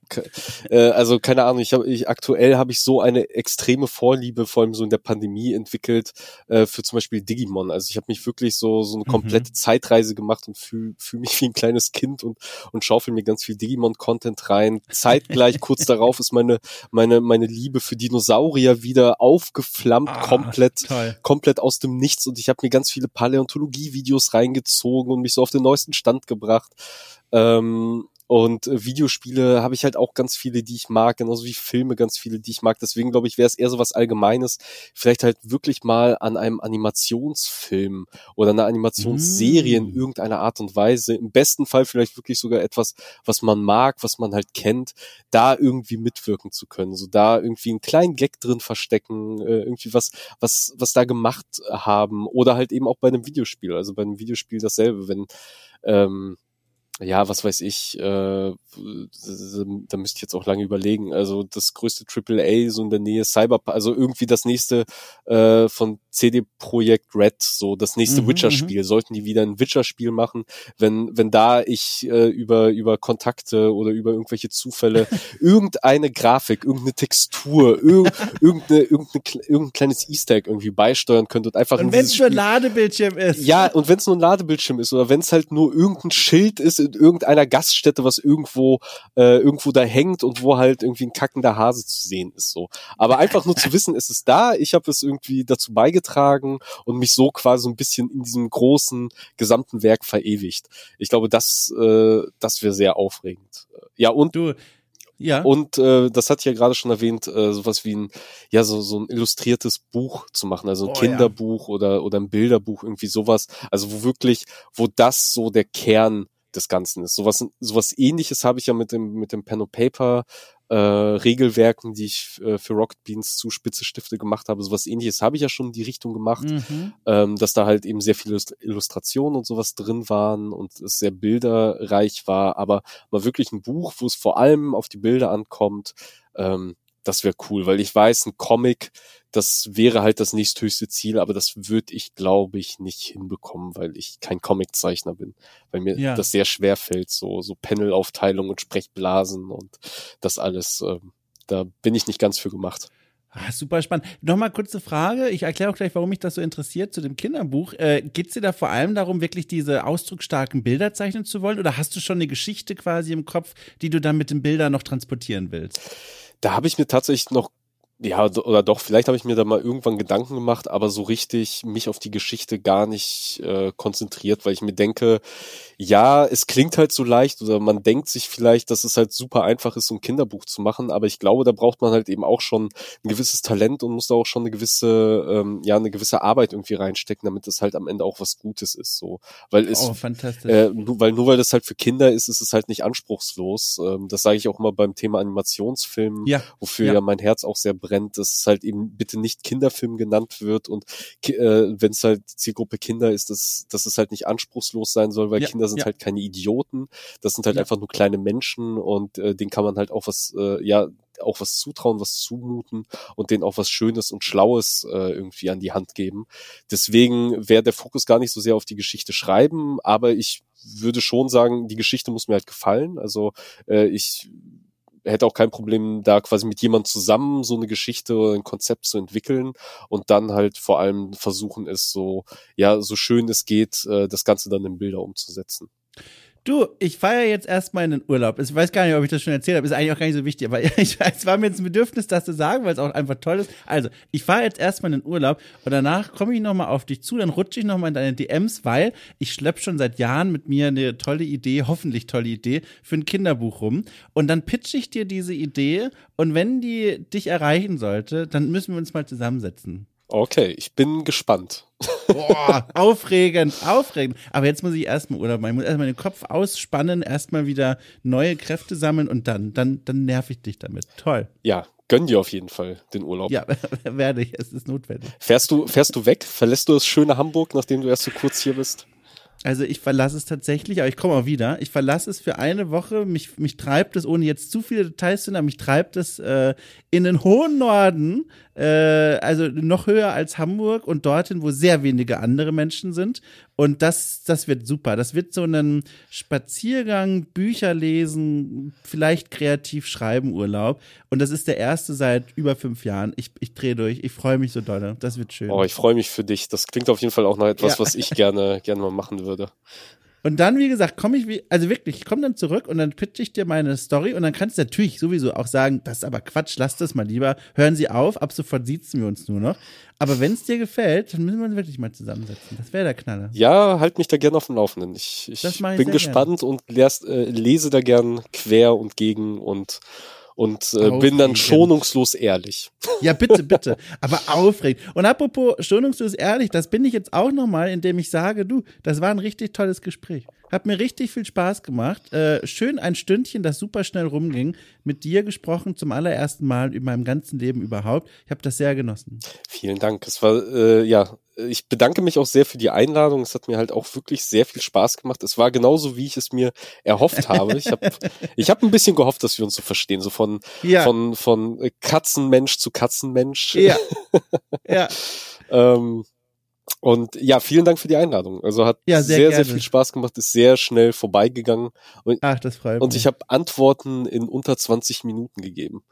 S2: äh, also keine Ahnung, ich habe, ich, aktuell habe ich so eine extreme Vorliebe, vor allem so in der Pandemie entwickelt äh, für zum Beispiel Digimon. Also ich habe mich wirklich so so eine komplette mhm. Zeitreise gemacht und fühle fühl mich wie ein kleines Kind und und schaufel mir ganz viel Digimon-Content rein. Zeitgleich kurz [LAUGHS] darauf ist meine meine meine Liebe für Dinosaurier wieder aufgeflammt ah, komplett, toll. komplett aus dem Nichts und ich habe mir ganz viele Paläontologie-Videos reingezogen und mich so auf den neuesten Stand gebracht. Ähm, und äh, Videospiele habe ich halt auch ganz viele, die ich mag, genauso wie Filme ganz viele, die ich mag. Deswegen glaube ich, wäre es eher so was Allgemeines. Vielleicht halt wirklich mal an einem Animationsfilm oder einer Animationsserie mm. in irgendeiner Art und Weise. Im besten Fall vielleicht wirklich sogar etwas, was man mag, was man halt kennt, da irgendwie mitwirken zu können. So da irgendwie einen kleinen Gag drin verstecken, äh, irgendwie was, was, was da gemacht haben. Oder halt eben auch bei einem Videospiel. Also bei einem Videospiel dasselbe, wenn ähm, ja, was weiß ich, äh, da müsste ich jetzt auch lange überlegen. Also das größte AAA so in der Nähe Cyberpunk, also irgendwie das nächste äh, von CD Projekt Red, so das nächste mhm, Witcher-Spiel. Mhm. Sollten die wieder ein Witcher-Spiel machen, wenn wenn da ich äh, über über Kontakte oder über irgendwelche Zufälle [LAUGHS] irgendeine Grafik, irgendeine Textur, irg irgendeine, irgendeine irgendein kleines Easter Egg irgendwie beisteuern könnte und einfach
S1: und wenn es nur ein Ladebildschirm ist.
S2: Ja, und wenn es nur ein Ladebildschirm ist oder wenn es halt nur irgendein Schild ist in irgendeiner Gaststätte, was irgendwo äh, irgendwo da hängt und wo halt irgendwie ein kackender Hase zu sehen ist so. Aber einfach nur zu [LAUGHS] wissen, es ist da, ich habe es irgendwie dazu beigetragen beigetragen und mich so quasi so ein bisschen in diesem großen gesamten Werk verewigt. Ich glaube, das, äh, das wäre sehr aufregend. Ja, und du, ja. Und äh, das hatte ich ja gerade schon erwähnt, äh, sowas wie ein, ja, so, so ein illustriertes Buch zu machen, also ein oh, Kinderbuch ja. oder, oder ein Bilderbuch, irgendwie sowas. Also wo wirklich, wo das so der Kern des Ganzen ist. Sowas, sowas ähnliches habe ich ja mit dem, mit dem Pen and Paper äh, Regelwerken, die ich äh, für Rocket Beans zu Spitze Stifte gemacht habe. Sowas ähnliches habe ich ja schon in die Richtung gemacht,
S1: Mhm.
S2: ähm, dass da halt eben sehr viele Illustrationen und sowas drin waren und es sehr bilderreich war, aber mal wirklich ein Buch, wo es vor allem auf die Bilder ankommt, ähm, das wäre cool, weil ich weiß, ein Comic, das wäre halt das nächsthöchste Ziel, aber das würde ich, glaube ich, nicht hinbekommen, weil ich kein Comiczeichner bin, weil mir
S1: Ja.
S2: das sehr schwer fällt, so, so Panelaufteilung und Sprechblasen und das alles, ähm, da bin ich nicht ganz für gemacht.
S1: Ah, super spannend. Nochmal kurze Frage. Ich erkläre auch gleich, warum mich das so interessiert zu dem Kinderbuch. Äh, Geht es dir da vor allem darum, wirklich diese ausdrucksstarken Bilder zeichnen zu wollen? Oder hast du schon eine Geschichte quasi im Kopf, die du dann mit den Bildern noch transportieren willst?
S2: Da habe ich mir tatsächlich noch, ja, oder doch, vielleicht habe ich mir da mal irgendwann Gedanken gemacht, aber so richtig mich auf die Geschichte gar nicht äh, konzentriert, weil ich mir denke, ja, es klingt halt so leicht oder man denkt sich vielleicht, dass es halt super einfach ist, so ein Kinderbuch zu machen, aber ich glaube, da braucht man halt eben auch schon ein gewisses Talent und muss da auch schon eine gewisse, ähm, ja, eine gewisse Arbeit irgendwie reinstecken, damit es halt am Ende auch was Gutes ist, so, weil es
S1: Oh, fantastisch.
S2: äh, nur, weil nur weil das halt für Kinder ist, ist es halt nicht anspruchslos. Ähm, das sage ich auch immer beim Thema Animationsfilm,
S1: ja,
S2: wofür
S1: ja.
S2: ja. mein Herz auch sehr brennt, dass es halt eben bitte nicht Kinderfilm genannt wird und äh, wenn es halt Zielgruppe Kinder ist, dass, dass es halt nicht anspruchslos sein soll, weil
S1: Ja,
S2: Kinder sind
S1: ja.
S2: halt keine Idioten. Das sind halt
S1: Ja.
S2: einfach nur kleine Menschen und äh, denen kann man halt auch was, äh, ja, auch was zutrauen, was zumuten und denen auch was Schönes und Schlaues äh, irgendwie an die Hand geben. Deswegen wäre der Fokus gar nicht so sehr auf die Geschichte schreiben, aber ich würde schon sagen, die Geschichte muss mir halt gefallen. Also äh, ich hätte auch kein Problem, da quasi mit jemand zusammen so eine Geschichte oder ein Konzept zu entwickeln und dann halt vor allem versuchen es so, ja, so schön es geht, äh, das Ganze dann in Bilder umzusetzen.
S1: Du, ich feiere jetzt erstmal in den Urlaub. Ich weiß gar nicht, ob ich das schon erzählt habe. Ist eigentlich auch gar nicht so wichtig, aber [LAUGHS] ich, es war mir jetzt ein Bedürfnis, das zu sagen, weil es auch einfach toll ist. Also, ich fahre jetzt erstmal in den Urlaub und danach komme ich nochmal auf dich zu, dann rutsche ich nochmal in deine DMs, weil ich schlepp schon seit Jahren mit mir eine tolle Idee, hoffentlich tolle Idee, für ein Kinderbuch rum. Und dann pitche ich dir diese Idee und wenn die dich erreichen sollte, dann müssen wir uns mal zusammensetzen.
S2: Okay, ich bin gespannt.
S1: Boah, aufregend, aufregend. Aber jetzt muss ich erstmal Urlaub machen. Ich muss erstmal den Kopf ausspannen, erstmal wieder neue Kräfte sammeln und dann, dann, dann nerv ich dich damit. Toll.
S2: Ja, gönn dir auf jeden Fall den Urlaub.
S1: Ja, [LAUGHS] werde ich. Es ist notwendig.
S2: Fährst du, fährst du weg? Verlässt du das schöne Hamburg, nachdem du erst so kurz hier bist?
S1: Also ich verlasse es tatsächlich, aber ich komme auch wieder. Ich verlasse es für eine Woche. Mich, mich treibt es, ohne jetzt zu viele Details zu nennen, mich treibt es äh, in den hohen Norden, äh, also noch höher als Hamburg und dorthin, wo sehr wenige andere Menschen sind. Und das, das wird super. Das wird so ein Spaziergang, Bücher lesen, vielleicht kreativ schreiben Urlaub. Und das ist der erste seit über fünf Jahren. Ich, ich drehe durch. Ich freue mich so doll. Das wird schön.
S2: Oh, ich freue mich für dich. Das klingt auf jeden Fall auch nach etwas,
S1: Ja.
S2: was ich gerne, gerne mal machen würde.
S1: Und dann, wie gesagt, komme ich, wie, also wirklich, ich komme dann zurück und dann pitche ich dir meine Story und dann kannst du natürlich sowieso auch sagen, das ist aber Quatsch, lass das mal lieber, hören Sie auf, ab sofort siezen wir uns nur noch. Aber wenn es dir gefällt, dann müssen wir uns wirklich mal zusammensetzen. Das wäre der Knaller.
S2: Ja, halt mich da gerne auf dem Laufenden. Ich, ich
S1: ich
S2: bin gespannt und lers, äh, lese da gern quer und gegen und, und äh, bin dann schonungslos ehrlich.
S1: Ja, bitte, [LAUGHS] bitte. Aber aufregend. Und apropos schonungslos ehrlich, das bin ich jetzt auch nochmal, indem ich sage, du, das war ein richtig tolles Gespräch. Hat mir richtig viel Spaß gemacht. Äh, schön ein Stündchen, das super schnell rumging. Mit dir gesprochen zum allerersten Mal in meinem ganzen Leben überhaupt. Ich habe das sehr genossen.
S2: Vielen Dank. Es war, äh, ja, ich bedanke mich auch sehr für die Einladung. Es hat mir halt auch wirklich sehr viel Spaß gemacht. Es war genauso, wie ich es mir erhofft habe. Ich habe [LAUGHS] ich hab ein bisschen gehofft, dass wir uns so verstehen. So von,
S1: Ja.
S2: von, von Katzenmensch zu Katzenmensch.
S1: Ja. [LAUGHS] ja.
S2: Ähm, und ja, vielen Dank für die Einladung. Also hat
S1: Ja,
S2: sehr,
S1: sehr
S2: sehr, viel Spaß gemacht, ist sehr schnell vorbeigegangen. Und,
S1: Ach, das freut
S2: und
S1: mich.
S2: ich habe Antworten in unter 20 Minuten gegeben.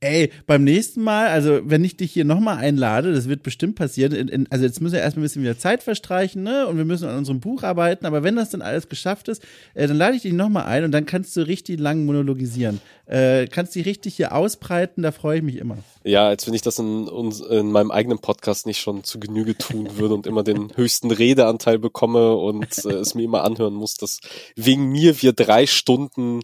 S1: Ey, beim nächsten Mal, also wenn ich dich hier nochmal einlade, das wird bestimmt passieren, in, in, also jetzt müssen wir erstmal ein bisschen wieder Zeit verstreichen, ne? Und wir müssen an unserem Buch arbeiten, aber wenn das dann alles geschafft ist, äh, dann lade ich dich nochmal ein und dann kannst du richtig lang monologisieren. Äh, kannst dich richtig hier ausbreiten, da freue ich mich immer.
S2: Ja, als wenn ich das in, in meinem eigenen Podcast nicht schon zu Genüge tun würde und immer den [LAUGHS] höchsten Redeanteil bekomme und äh, es mir immer anhören muss, dass wegen mir wir drei Stunden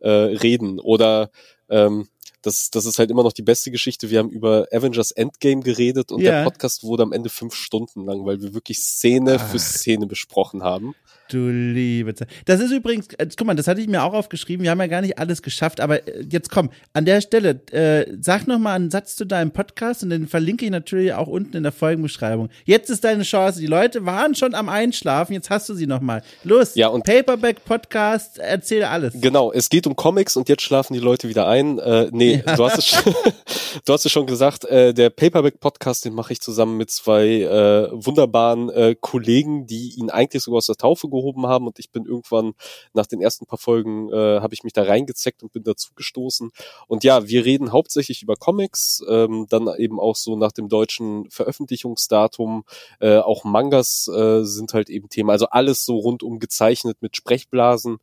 S2: äh, reden. Oder ähm, das, das ist halt immer noch die beste Geschichte. Wir haben über Avengers Endgame geredet und
S1: Ja.
S2: der Podcast wurde am Ende fünf Stunden lang, weil wir wirklich Szene
S1: Ach.
S2: für Szene besprochen haben.
S1: Du liebe Zeit. Das ist übrigens, äh, guck mal, das hatte ich mir auch aufgeschrieben. Wir haben ja gar nicht alles geschafft, aber äh, jetzt komm, an der Stelle, äh, sag noch mal einen Satz zu deinem Podcast und den verlinke ich natürlich auch unten in der Folgenbeschreibung. Jetzt ist deine Chance. Die Leute waren schon am Einschlafen, jetzt hast du sie noch mal. Los,
S2: Ja, und-
S1: Paperback Podcast, erzähl alles.
S2: Genau, es geht um Comics und jetzt schlafen die Leute wieder ein. Äh, nee, du hast es schon, [LAUGHS] du hast es schon gesagt, äh, der Paperback Podcast, den mache ich zusammen mit zwei äh, wunderbaren äh, Kollegen, die ihn eigentlich sogar aus der Taufe gehoben haben und ich bin irgendwann nach den ersten paar Folgen äh, habe ich mich da reingezeckt und bin dazu gestoßen. Und ja, wir reden hauptsächlich über Comics, ähm, dann eben auch so nach dem deutschen Veröffentlichungsdatum, äh, auch Mangas äh, sind halt eben Thema, also alles so rundum gezeichnet mit Sprechblasen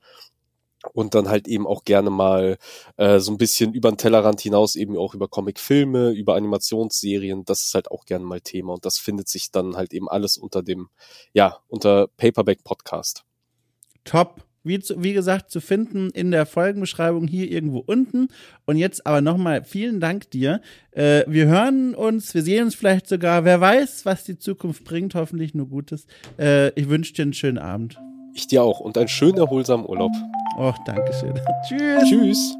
S2: und dann halt eben auch gerne mal äh, so ein bisschen über den Tellerrand hinaus eben auch über Comicfilme, über Animationsserien, das ist halt auch gerne mal Thema und das findet sich dann halt eben alles unter dem, ja, unter Paperback Podcast.
S1: Top. Wie, zu, wie gesagt, zu finden in der Folgenbeschreibung hier irgendwo unten. Und jetzt aber nochmal vielen Dank dir. Äh, wir hören uns, wir sehen uns vielleicht sogar. Wer weiß, was die Zukunft bringt. Hoffentlich nur Gutes. Äh, ich wünsche dir einen schönen Abend.
S2: Ich dir auch und einen schönen erholsamen Urlaub.
S1: Och, Dankeschön. [LAUGHS] Tschüss.
S2: Tschüss.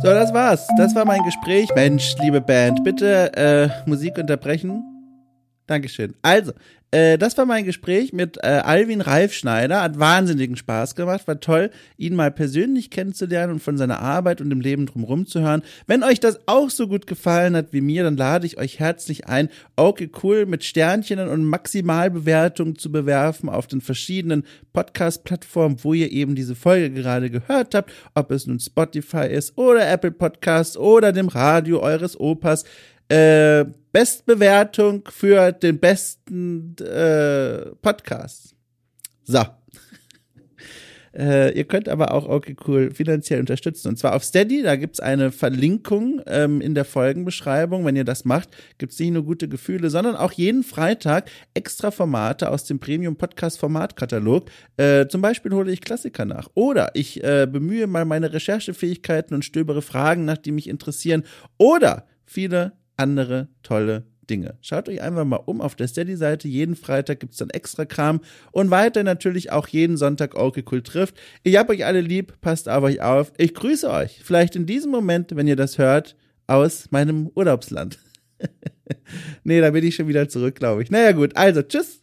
S1: So, das war's. Das war mein Gespräch. Mensch, liebe Band, bitte äh, Musik unterbrechen. Dankeschön. Also, äh, das war mein Gespräch mit äh, Alvin Reifschneider. Hat wahnsinnigen Spaß gemacht. War toll, ihn mal persönlich kennenzulernen und von seiner Arbeit und dem Leben drumherum zu hören. Wenn euch das auch so gut gefallen hat wie mir, dann lade ich euch herzlich ein, okay, cool, mit Sternchen und Maximalbewertungen zu bewerfen auf den verschiedenen Podcast-Plattformen, wo ihr eben diese Folge gerade gehört habt. Ob es nun Spotify ist oder Apple Podcasts oder dem Radio eures Opas äh, Bestbewertung für den besten äh, Podcast. So. [LAUGHS] Äh, ihr könnt aber auch okay cool finanziell unterstützen. Und zwar auf Steady, da gibt's eine Verlinkung ähm, in der Folgenbeschreibung. Wenn ihr das macht, gibt's nicht nur gute Gefühle, sondern auch jeden Freitag extra Formate aus dem Premium Podcast Formatkatalog. Äh, zum Beispiel hole ich Klassiker nach. Oder ich äh, bemühe mal meine Recherchefähigkeiten und stöbere Fragen nach, die mich interessieren. Oder viele andere tolle Dinge. Schaut euch einfach mal um auf der Steady-Seite. Jeden Freitag gibt's dann extra Kram und weiter natürlich auch jeden Sonntag okay cool trifft. Ich hab euch alle lieb, passt auf euch auf. Ich grüße euch. Vielleicht in diesem Moment, wenn ihr das hört, aus meinem Urlaubsland. [LAUGHS] nee, da bin ich schon wieder zurück, glaube ich. Naja gut, also tschüss.